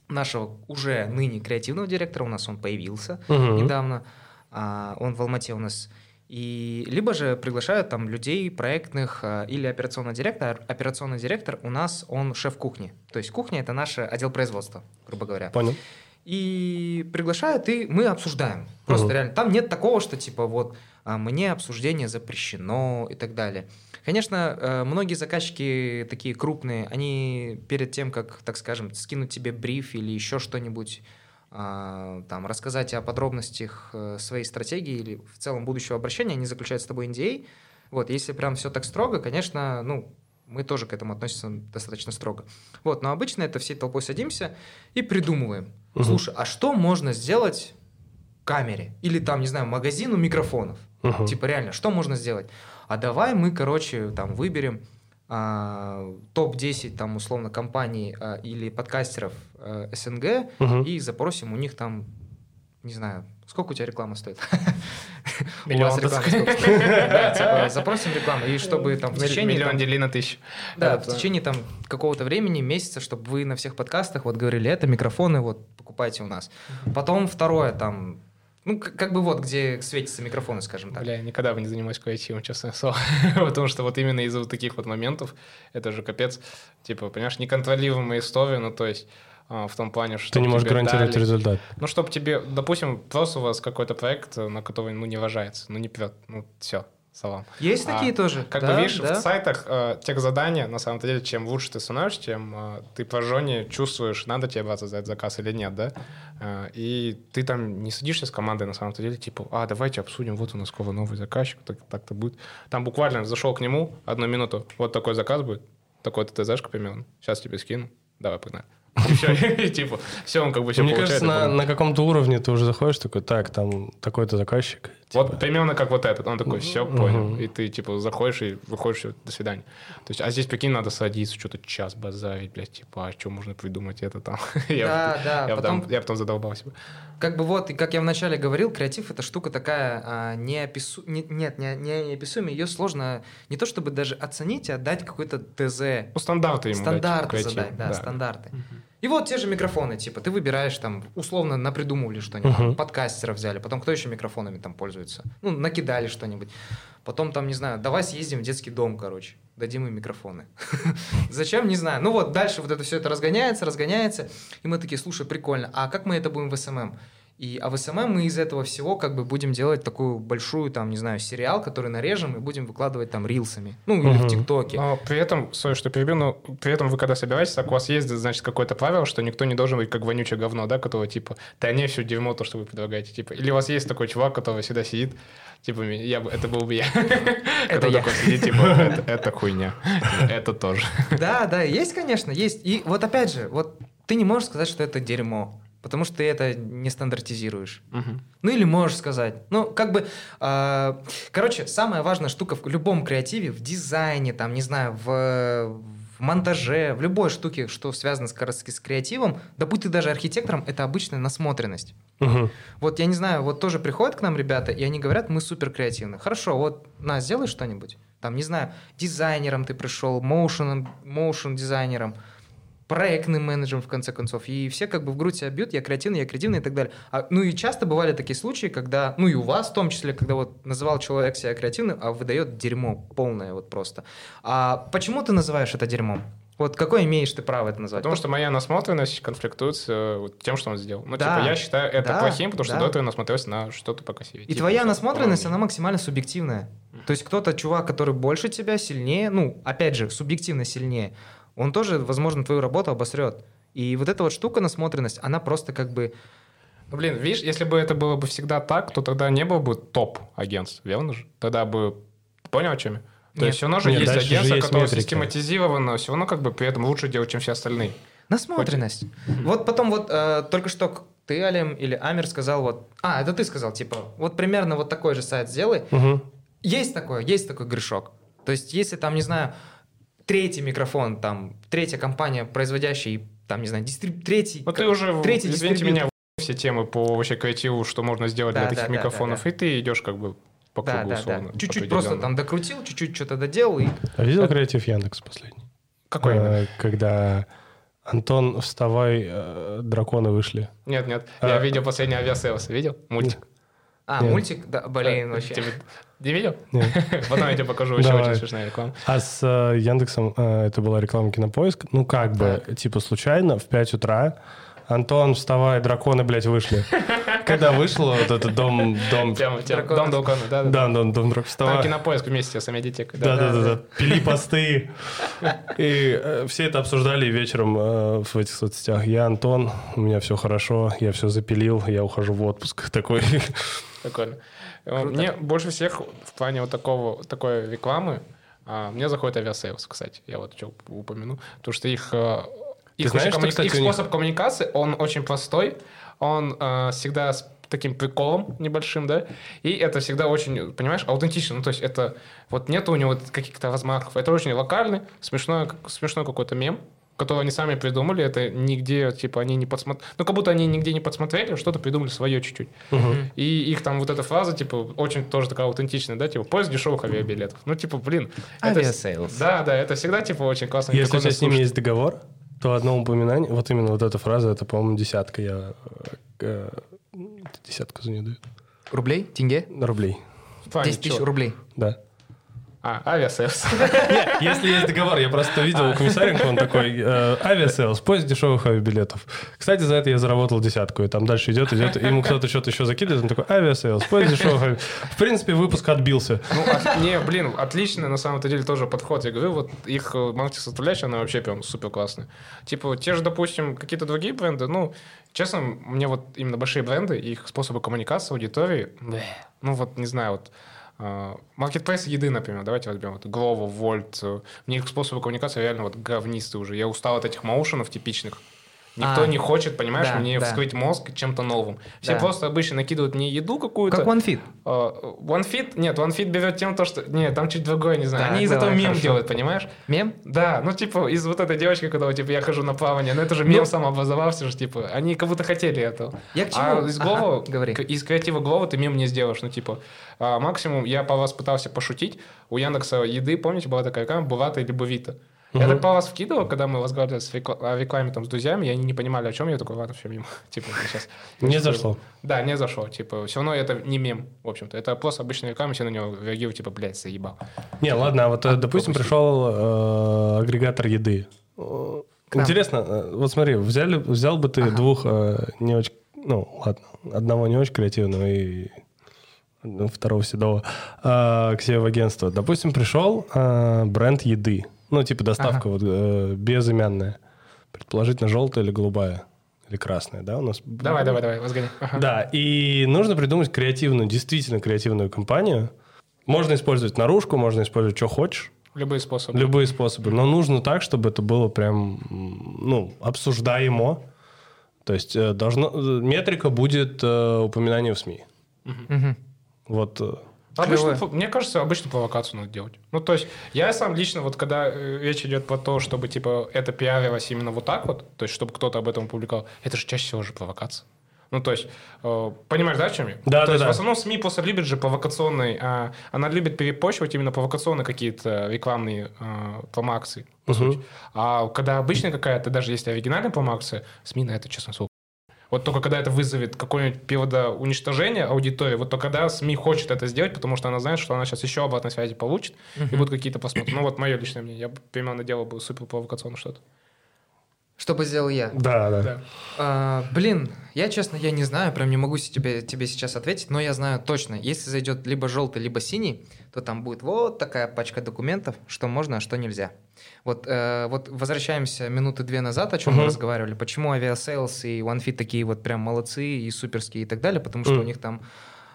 A: нашего уже ныне креативного директора, у нас он появился uh-huh. недавно, а, он в Алмате у нас и либо же приглашают там людей проектных э, или операционный директор. Операционный директор у нас, он шеф кухни. То есть кухня – это наш отдел производства, грубо говоря.
B: Понял.
A: И приглашают, и мы обсуждаем. Просто угу. реально. Там нет такого, что типа вот а, мне обсуждение запрещено и так далее. Конечно, э, многие заказчики такие крупные, они перед тем, как, так скажем, скинуть тебе бриф или еще что-нибудь, а, там, рассказать о подробностях э, своей стратегии или в целом будущего обращения, они заключают с тобой NDA. Вот, если прям все так строго, конечно, ну, мы тоже к этому относимся достаточно строго. Вот, но обычно это всей толпой садимся и придумываем. Угу. Слушай, а что можно сделать камере? Или там, не знаю, магазину микрофонов? Угу. Типа реально, что можно сделать? А давай мы, короче, там выберем а, топ-10 там условно компаний а, или подкастеров а, СНГ угу. и запросим у них там, не знаю, сколько у тебя реклама стоит? *laughs*
C: Миллион.
A: Типа, запросим рекламу, и чтобы там в течение...
C: Миллион дели на тысячу.
A: Да, в течение там какого-то времени, месяца, чтобы вы на всех подкастах вот говорили, это микрофоны, вот покупайте у нас. Потом второе, там, ну, как бы вот, где светится микрофоны, скажем так.
C: Бля, я никогда бы не занимаюсь креативом, честное слово. *laughs* Потому что вот именно из-за вот таких вот моментов, это же капец, типа, понимаешь, неконтролируемые истории, ну, то есть, а, в том плане, что...
B: Ты не можешь гарантировать дали, результат.
C: Ну, чтобы тебе, допустим, просто у вас какой-то проект, на который, ну, не уважается, ну, не прет, ну, все, салам.
A: Есть а, такие тоже.
C: Как да, бы видишь, да? в сайтах э, тех задания, на самом деле, чем лучше ты становишься, тем э, ты по жоне чувствуешь, надо тебе браться за этот заказ или нет, да? Э, и ты там не садишься с командой, на самом деле, типа, а, давайте обсудим, вот у нас какой новый заказчик, так, так-то будет. Там буквально зашел к нему, одну минуту, вот такой заказ будет, такой-то ТЗшка примерно, сейчас тебе скину, давай, погнали. *laughs* И все, и, типа, все, он как бы все
B: Мне кажется, на, на каком-то уровне ты уже заходишь, такой, так, там такой-то заказчик.
C: Типа. Вот примерно как вот этот. Он такой, все, понял. И ты, типа, заходишь и выходишь, все, до свидания. То есть, а здесь, прикинь, надо садиться, что-то час базарить, блядь, типа, а что можно придумать это там? *laughs*
A: Да, да.
C: Я потом, я потом задолбался.
A: Как бы вот, и как я вначале говорил, креатив — это штука такая а, неопису... не, нет, не, не неописуемая, ее сложно не то чтобы даже оценить, а дать какой-то ТЗ.
C: Ну, стандарты ему
A: Стандарты задать, да, да, стандарты. Угу. И вот те же микрофоны, типа, ты выбираешь там, условно, напридумывали что-нибудь, uh-huh. подкастера взяли, потом кто еще микрофонами там пользуется? Ну, накидали что-нибудь. Потом там, не знаю, давай съездим в детский дом, короче, дадим им микрофоны. *laughs* Зачем, не знаю. Ну вот, дальше вот это все это разгоняется, разгоняется, и мы такие, слушай, прикольно, а как мы это будем в SMM? И, а в SMM мы из этого всего как бы будем делать такую большую, там, не знаю, сериал, который нарежем и будем выкладывать там reels ами. Ну, или угу. в TikTok е.
C: Но при этом, sorry, что перебью, но при этом вы когда собираетесь, так у вас есть, значит, какое-то правило, что никто не должен быть как вонючее говно, да, которого типа, да не все дерьмо то, что вы предлагаете, типа. Или у вас есть такой чувак, который всегда сидит, типа, я, это был бы я. *laughs*
A: Это я.
C: такой сидит, типа, это хуйня. Это тоже.
A: Да, да, есть, конечно, есть. И вот опять же, вот ты не можешь сказать, что это дерьмо. Потому что ты это не стандартизируешь. Угу. Ну или можешь сказать. Ну, как бы, э, короче, самая важная штука в любом креативе, в дизайне, там, не знаю, в, в монтаже, в любой штуке, что связано с, с креативом, да будь ты даже архитектором, это обычная насмотренность. Угу. Вот я не знаю, вот тоже приходят к нам ребята, и они говорят, мы супер креативны. Хорошо, вот, на, сделай что-нибудь. Там, не знаю, дизайнером ты пришел, моушен, моушен дизайнером – проектным менеджером, в конце концов. И все как бы в грудь себя бьют, я креативный, я креативный и так далее. А, ну и часто бывали такие случаи, когда, ну и у вас в том числе, когда вот называл человек себя креативным, а выдает дерьмо полное вот просто. А почему ты называешь это дерьмом? Вот какое имеешь ты право это назвать?
C: Потому что моя насмотренность конфликтует с э, тем, что он сделал. Ну, да, типа, я считаю это да, плохим, потому что да. до этого я насмотрелся на что-то покрасивее.
A: И
C: типа,
A: твоя насмотренность, она максимально субъективная. То есть кто-то, чувак, который больше тебя, сильнее, ну, опять же, субъективно сильнее, он тоже, возможно, твою работу обосрет. И вот эта вот штука, насмотренность, она просто как бы...
C: Ну, блин, видишь, если бы это было бы всегда так, то тогда не было бы топ-агентств, верно же? Тогда бы... Понял, о чем я? То Нет. есть все равно же Нет, есть агентство, которое метрики. систематизировано, все равно как бы при этом лучше делать, чем все остальные.
A: Насмотренность. Хоть... Вот потом вот э, только что ты, Алим, или Амир сказал вот... А, это ты сказал, типа, вот примерно вот такой же сайт сделай. Угу. Есть такое, есть такой грешок. То есть если там, не знаю, третий микрофон, там, третья компания, производящая, там, не знаю, дистриб... третий...
C: Ну, ты уже, третий извините меня, все темы по вообще креативу, что можно сделать да, для таких да, микрофонов, да, да, и ты идешь как бы по кругу да, да,
A: Да. Чуть-чуть просто там докрутил, чуть-чуть что-то доделал. И...
B: А видел креатив Яндекс последний?
C: Какой а,
B: Когда Антон, вставай, э, драконы вышли.
C: Нет, нет, а, я видел последний Aviasales, видел? Мультик.
A: А, Нет. мультик? Да, блин, вообще.
C: Не видел? Нет. *laughs* Потом я тебе покажу еще очень смешная реклама.
B: А с э, Яндексом э, это была реклама Кинопоиск. Ну, как бы, типа, случайно в 5 утра Антон, вставай, драконы, блядь, вышли. *laughs* Когда вышло вот этот дом... Дом,
C: тема, тема. дом дракона, да,
B: да. Да, дом, дом дракона.
C: Вставай. Там кинопоиск вместе с медиатекой.
B: Да, да, да, да. Пили посты. *laughs* И э, все это обсуждали вечером э, в этих соцсетях. Я Антон, у меня все хорошо, я все запилил, я ухожу в отпуск. Такой...
C: Прикольно. Круто. Мне больше всех в плане вот такого, такой рекламы а, мне заходит Aviasales, кстати. Я вот что упомяну. Потому что их, э, их, знаешь, коммуни... что, кстати, их способ них... коммуникации, он очень простой. Он э, всегда с таким приколом небольшим, да, и это всегда очень, понимаешь, аутентично, ну, то есть это, вот нет у него каких-то размахов, это очень локальный, смешной, смешной какой-то мем, которого они сами придумали, это нигде, типа, они не подсмотрели, ну, как будто они нигде не подсмотрели, что-то придумали свое чуть-чуть. Угу. И их там вот эта фраза, типа, очень тоже такая аутентичная, да, типа, поиск дешевых авиабилетов. Ну, типа, блин.
A: Aviasales.
C: Да, да, это всегда, типа, очень классно.
B: Если у тебя с ними есть договор, то одно упоминание, вот именно вот эта фраза, это, по-моему, десятка я... Э, десятку за нее дают.
A: Рублей? Тенге?
B: Рублей.
A: 10 тысяч рублей?
B: Да.
C: А, Aviasales. *laughs*
B: Если есть договор, я просто видел у Комиссаренко, он такой, э, Aviasales, поиск дешевых авиабилетов. Кстати, за это я заработал десятку, и там дальше идет, идет, ему кто-то что-то еще закидывает, он такой, Aviasales, поиск дешевых авиабилетов. В принципе, выпуск отбился.
C: Ну, не, блин, отлично на самом-то деле тоже подход. Я говорю, вот их э, маркетинг составляющая, она вообще прям супер классная. Типа, те же, допустим, какие-то другие бренды, ну, честно, мне вот именно большие бренды, их способы коммуникации, аудитории, ну вот, не знаю, вот Маркетплейс еды, например, давайте возьмем вот Glovo, Volt. У них способы коммуникации реально вот говнистые уже. Я устал от этих моушенов типичных. Никто а, не хочет, понимаешь, да, мне да. вскрыть мозг чем-то новым. Все да. просто обычно накидывают мне еду какую-то.
A: Как OneFit.
C: Uh, OneFit? Нет, OneFit берет тем, то, что... Нет, там чуть другое, не знаю. Да, Они из этого мем хорошо. делают, понимаешь?
A: Мем?
C: Да, ну типа из вот этой девочки, когда типа я хожу на плавание, ну это же мем ну... сам образовался же, типа. Они как будто хотели этого.
A: Я к чему?
C: А из Глова, ага, говори. из креатива Глова ты мем не сделаешь, ну типа. А, максимум я по вас пытался пошутить. У Яндекса еды, помните, была такая реклама, Булата или Бувита. Я так по вас вкидывал, когда мы разговаривали с о рекламе там, с друзьями, и они не понимали, о чем я такой, ладно, все мимо. *laughs* Типа, сейчас.
B: Не зашло.
C: Да, не зашло. Типа, все равно это не мем, в общем-то. Это просто обычная реклама, все на него реагируют, типа, блядь, заебал.
B: Не, ладно, а вот, а, допустим, пришел э, агрегатор еды. Интересно, э, вот смотри, взяли, взял бы ты двух э, не очень, ну, ладно, одного не очень креативного и второго седого э, к себе в агентство. Допустим, пришел э, бренд еды, ну, типа доставка ага. вот э, безымянная. Предположительно, желтая или голубая. Или красная, да, у нас?
C: Давай, давай, давай, возгони.
B: Ага. Да, и нужно придумать креативную, действительно креативную компанию. Можно использовать наружку, можно использовать что хочешь.
C: Любые способы.
B: Любые способы. Но нужно так, чтобы это было прям, ну, обсуждаемо. То есть э, должно, э, метрика будет э, упоминание в СМИ. Угу. Вот э,
C: Обычно, мне кажется, обычно провокацию надо делать. Ну, то есть, я сам лично, вот когда э, речь идет про то, чтобы, типа, это пиарилось именно вот так вот, то есть, чтобы кто-то об этом публиковал, это же чаще всего же провокация. Ну, то есть, э, понимаешь, да, о чем я?
B: Да,
C: то
B: да,
C: есть,
B: да.
C: в основном СМИ просто любит же провокационный, э, она любит перепочивать именно провокационные какие-то рекламные э, промоакции, по угу. сути. А когда обычная какая-то, даже если оригинальная промоакция, СМИ на это, честно слово, вот только когда это вызовет какое-нибудь периода уничтожения аудитории, вот только когда СМИ хочет это сделать, потому что она знает, что она сейчас еще обратной связи получит, uh-huh. и будут какие-то просмотры. Ну вот мое личное мнение. Я примерно делал бы супер провокационно что-то.
A: Что бы сделал я?
B: Да, да. да.
A: А, блин, я честно, я не знаю, прям не могу тебе, тебе сейчас ответить, но я знаю точно, если зайдет либо желтый, либо синий, то там будет вот такая пачка документов, что можно, а что нельзя. Вот, э, вот возвращаемся минуты две назад, о чем uh-huh. мы разговаривали, почему Aviasales и OneFit такие вот прям молодцы и суперские и так далее, потому что uh-huh. у них там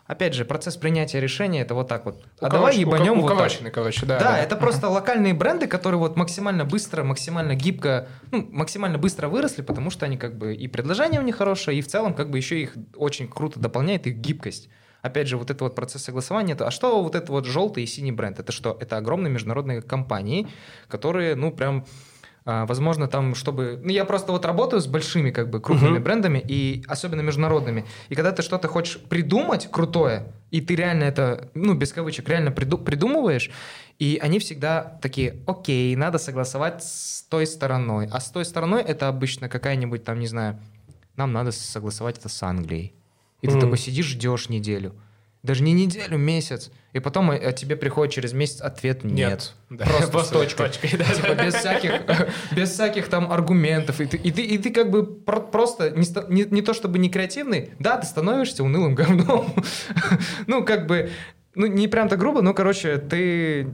A: Опять же, процесс принятия решения это вот так вот.
C: А давай ебанем вот так. короче, да.
A: Да, да. это просто локальные бренды, которые вот максимально быстро, максимально гибко, ну, максимально быстро выросли, потому что они как бы и предложение у них хорошее, и в целом как бы еще их очень круто дополняет их гибкость. Опять же, вот этот вот процесс согласования, это, а что вот это вот желтый и синий бренд? Это что? Это огромные международные компании, которые, ну, прям возможно, там, чтобы... Ну, я просто вот работаю с большими, как бы, крупными uh-huh. брендами, и особенно международными. И когда ты что-то хочешь придумать крутое, и ты реально это, ну, без кавычек, реально приду- придумываешь, и они всегда такие, окей, надо согласовать с той стороной. А с той стороной это обычно какая-нибудь там, не знаю, нам надо согласовать это с Англией. И mm-hmm. ты такой сидишь, ждешь неделю даже не неделю, месяц, и потом от тебе приходит через месяц ответ нет. нет.
C: Да. Просто с точкой.
A: да, *laughs* типа, без всяких, *laughs* без всяких там аргументов. И ты, и ты, и ты как бы просто не, не, не то чтобы не креативный, да, ты становишься унылым *laughs* говном. ну, как бы, ну, не прям так грубо, но, короче, ты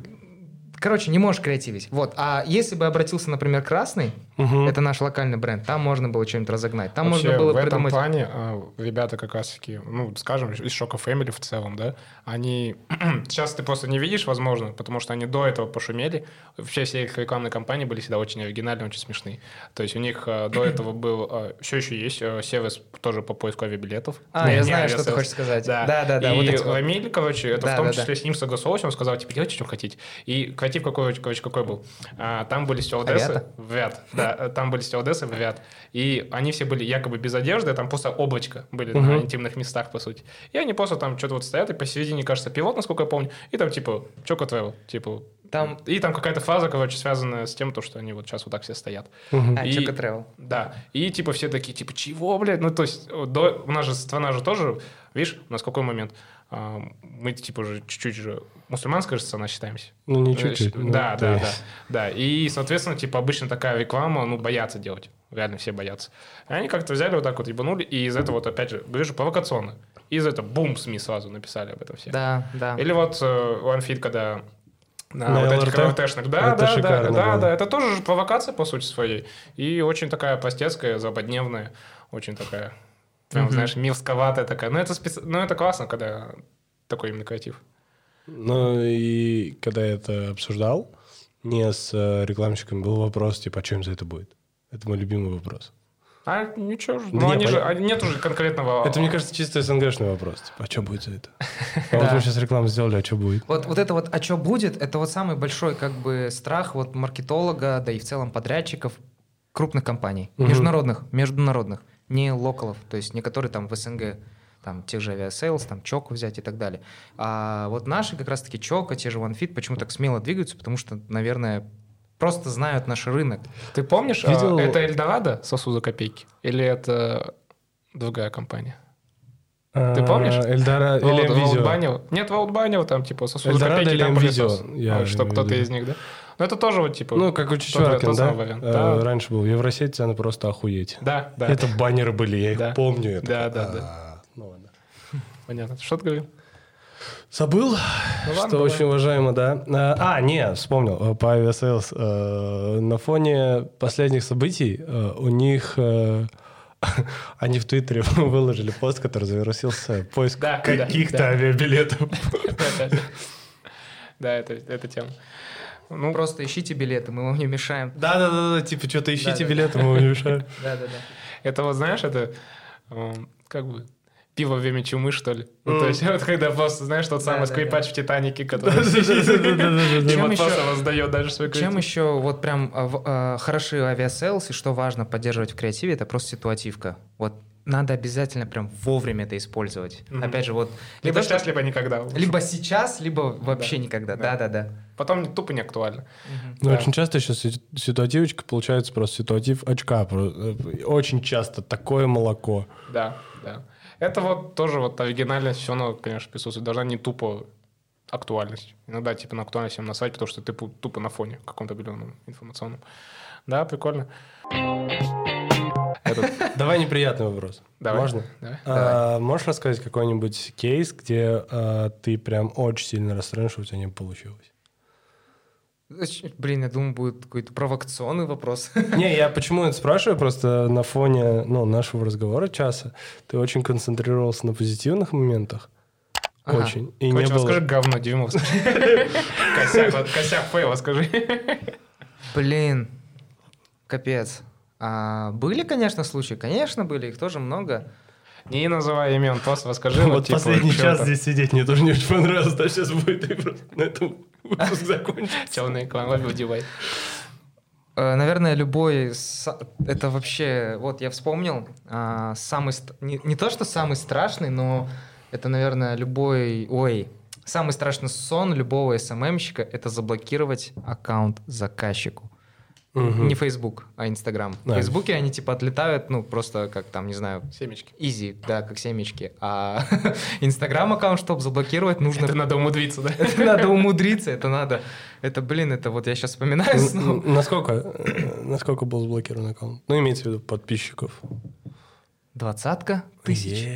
A: Короче, не можешь креативить. Вот. А если бы обратился, например, Красный, угу. это наш локальный бренд, там можно было что-нибудь разогнать. Там Вообще, можно было
C: в этом
A: придумать...
C: плане а, ребята как раз-таки, ну, скажем, из Шока Family в целом, да, они... *clears throat* Сейчас ты просто не видишь, возможно, потому что они до этого пошумели. Вообще все их рекламные кампании были всегда очень оригинальные, очень смешные. То есть у них а, до *clears throat* этого был... А, все еще есть сервис тоже по поиску авиабилетов.
A: А, я знаю, что ты хочешь сказать.
C: Да, да, да. и. Рамиль, короче, это в том числе с ним согласовался, он сказал, типа, делайте, что хотите. И креатив какой, короче, какой был? А, там были стюардессы в Вят. Да, там были стюардессы в Вят. И они все были якобы без одежды, там просто облачко были на интимных местах, по сути. И они просто там что-то вот стоят, и посередине, кажется, пилот, насколько я помню, и там типа Choco Travel, типа там... И там какая-то фраза, короче, связанная с тем, то, что они вот сейчас вот так все стоят.
A: Uh-huh. А, и, Travel.
C: Да. И типа все такие, типа, чего, блядь? Ну, то есть, до... у нас же страна же тоже, видишь, у нас какой момент? А, мы типа уже чуть-чуть же мусульманская же страна считаемся.
B: Ну, не чуть-чуть.
C: Э,
B: ну,
C: Да, да, да, да. И, соответственно, типа обычно такая реклама, ну, боятся делать. Реально все боятся. И они как-то взяли вот так вот, ебанули, и из этого вот, опять же, говорю провокационно. И из этого бум СМИ сразу написали об этом все.
A: Да, да.
C: Или вот э, OneFit, когда на,
B: На
C: вот этих? ЛРТшных. Да,
B: Это
C: да, да, да, да. Это тоже же провокация, по сути, своей. И очень такая простецкая, западневная, очень такая, прям,
A: Мгм.
C: знаешь, милсковатая такая. Но это, специ... Но это классно, когда такой именно креатив.
B: Ну, и когда я это обсуждал, не с э, рекламщиками, был вопрос, типа, а что им за это будет? Это мой любимый вопрос.
C: А ничего же.
B: Да
C: Ну,
B: не,
C: они же,
B: понятно.
C: нет уже конкретного...
B: Это, мне кажется, чисто СНГшный вопрос. Типа, а что будет за это? *laughs* А вот мы сейчас рекламу сделали, а что будет?
A: Вот, вот это вот, а что будет, это вот самый большой как бы страх вот маркетолога, да и в целом подрядчиков крупных компаний, международных, международных, не локалов, то есть не которые там в СНГ, там тех же авиасейлс, там Чоку взять и так далее. А вот наши как раз-таки Чока, те же OneFit, почему так смело двигаются, потому что, наверное, просто знают наш рынок.
C: Ты помнишь,
B: Видел-
C: а, это Эльдорадо сосуда копейки? Или это другая компания? Ты помнишь?
B: А, Эльдора или?
C: Воутбанил. Нет, Воутбанил, там типа сосуда
B: Эльдорадо
C: копейки,
B: или
C: там
B: М-Видео?
C: пылесос.
B: Я
C: А, что кто-то из них, да? Ну, это тоже вот типа...
B: Ну, как у Чичваркин,
C: тот
B: да?
C: вариант.
B: Э,
C: Да.
B: Раньше был. Евросеть цены просто охуеть.
C: Да, да.
B: Это баннеры были, я их
C: Да.
B: помню. это.
C: Да, да,
B: А, Ну ладно. *laughs*
C: Понятно. Что ты говорил?
B: Забыл,
C: Ну,
B: что
C: давай.
B: очень уважаемо, да. А, а, не, вспомнил, э, по Aviasales. э, На фоне последних событий э, у них... э, *laughs* Они в Твиттере *laughs* выложили пост, который завирусился поиск
C: Да, да,
B: каких-то
C: да.
B: авиабилетов.
C: Да, да. Да, это тема. Ну,
A: Просто ищите билеты, мы вам не мешаем.
B: Да-да-да, типа что-то ищите
A: Да-да.
B: билеты, мы вам не мешаем. *laughs*
A: Да-да-да.
C: это вот, знаешь, это эм, как бы пиво во время чумы, что ли? Ну, то есть *laughs* вот когда просто, знаешь, тот самый скрипач в «Титанике», *laughs* который просто воздает даже свой
A: Чем еще вот прям а, а, хороши Aviasales, и что важно поддерживать в креативе, это просто ситуативка. Вот надо обязательно прям вовремя это использовать.
C: Мгм.
A: Опять же, вот
C: Либо
A: либо,
C: сейчас, либо никогда.
A: либо сейчас, либо вообще
C: Да.
A: никогда.
C: Да.
A: Да-да-да.
C: Потом тупо не актуально.
B: Ну,
C: Да.
B: очень часто си- ситуативочка получается просто ситуатив очка. Э, Очень часто такое молоко.
C: Да, да. Это вот тоже вот оригинальность все равно, конечно, присутствует. Должна не тупо актуальность. Иногда типа на актуальность всем насрать, потому что ты тупо на фоне каком-то определенном информационном. Да, прикольно.
B: Давай неприятный вопрос.
C: давай.
B: Можно?
C: Давай.
B: А, можешь рассказать какой-нибудь кейс, где а, ты прям очень сильно расстроен, что у тебя не получилось?
A: Блин, я думаю, будет какой-то провокационный вопрос. *laughs*
B: Не, я почему это спрашиваю, просто на фоне ну, нашего разговора часа ты очень концентрировался на позитивных моментах.
A: Ага.
B: Очень. И
C: Короче,
B: не было...
C: говно, скажи. *laughs* Косяк, вот косяк фейла, скажи.
A: Блин, капец. А, были, конечно, случаи. Конечно, были, их тоже много.
C: Не называй имен, просто расскажи.
B: Вот
C: типа,
B: последний час
C: там.
B: здесь сидеть мне тоже не очень понравилось, да, сейчас будет и просто на этом выпуск закончится.
C: Темный экран, ловил девай.
A: Э, Наверное, любой... Это вообще... Вот я вспомнил. а, Самый... Не, не то, что самый страшный, но это, наверное, любой... Ой, самый страшный сон любого СММщика — это заблокировать аккаунт заказчику.
B: Мгм.
A: Не Facebook, а Instagram.
B: Да.
A: В Фейсбуке они типа отлетают, ну, просто как там, не знаю,
C: Семечки.
A: изи, да, как семечки. А *laughs* Инстаграм аккаунт, чтобы заблокировать, нужно...
C: Это надо умудриться, да? *laughs*
A: Это надо умудриться, это надо... Это, блин, это вот я сейчас вспоминаю снова.
B: Насколько, *clears throat* насколько был заблокирован аккаунт? Ну, имеется в виду подписчиков.
A: Двадцатка тысяч.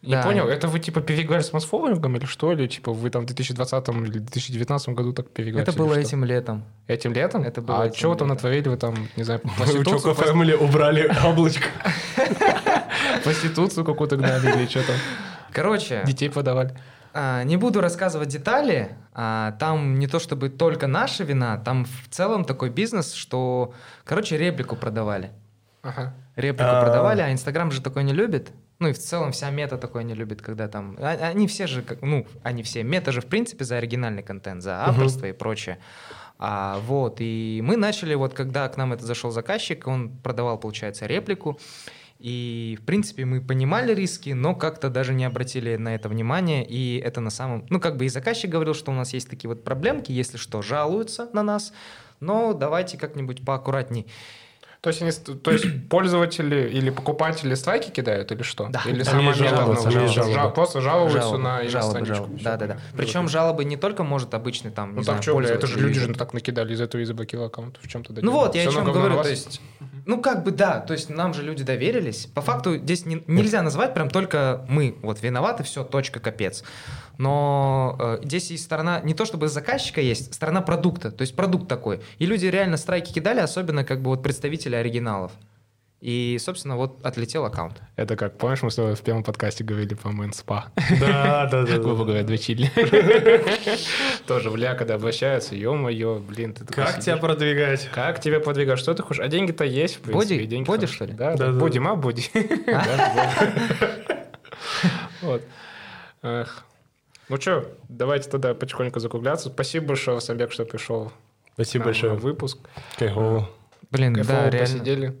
C: Не
A: Да.
C: понял, это вы типа переиграли с Мосфолингом или что? Или типа вы там в 2020 или 2019 году так переиграли?
A: Это было этим летом.
C: Этим летом?
A: это было
C: А
A: этим
C: что вы там натворили? Вы там, не знаю, *laughs*
B: Choco Family убрали облачко. *laughs*
C: проституцию какую-то гнали или что там?
A: Короче,
C: Детей подавали.
A: а, не буду рассказывать детали. а, Там не то чтобы только наша вина, там в целом такой бизнес, что, короче, реплику продавали.
C: Ага.
A: Реплику
B: А.
A: продавали, а Инстаграм же такой не любит. Ну и в целом вся мета такой не любит, когда там... а- Они все же, ну, они все... Мета же в принципе за оригинальный контент, за авторство и прочее. А, вот, и мы начали, вот когда к нам это зашел заказчик, он продавал, получается, реплику, и, в принципе, мы понимали риски, но как-то даже не обратили на это внимание, и это на самом... Ну, как бы и заказчик говорил, что у нас есть такие вот проблемки, если что, жалуются на нас, но давайте как-нибудь поаккуратней.
C: То есть, они, то есть *clears throat* пользователи или покупатели страйки кидают или что?
A: Да.
C: Или
A: Да.
C: сама
B: жалуются,
C: метод,
B: они
C: ну,
B: жалобы.
C: жал- просто жалуются
A: Жалобы,
C: на
A: жалобы, жалобы. Да, да, да. Причем жалобы не только может обычный там, не
C: Ну
A: знаю,
C: так что, это же люди же так накидали, из этого и заблокировал аккаунт. В чем-то
A: Ну вот, я о чем говорю, то есть, ну как бы да, то есть нам же люди доверились. По факту здесь не- нельзя назвать прям только мы вот виноваты, все, точка, капец. Но э, здесь есть сторона, не то чтобы заказчика есть, сторона продукта, то есть продукт такой. И люди реально страйки кидали, особенно как бы вот представители оригиналов. И, собственно, вот отлетел аккаунт.
C: Это как, помнишь, мы с тобой в первом подкасте говорили по мэн-спа?
B: Да, да, да.
C: Грубо говоря, дрочили. Тоже в ля, когда обращаются, ё-моё, блин, ты
B: Как тебя продвигать?
C: Как тебя продвигать? Что ты хочешь? А деньги-то есть, в принципе.
A: Боди? что ли?
C: Да,
B: Да.
C: Боди, ма, боди. *laughs* Вот. Эх. Ну что, давайте тогда потихоньку закругляться. Спасибо большое, Самбек, что пришел
B: Спасибо большое.
C: выпуск.
B: Кайфово.
A: Блин,
C: Кайфово
A: да, реально.
C: посидели.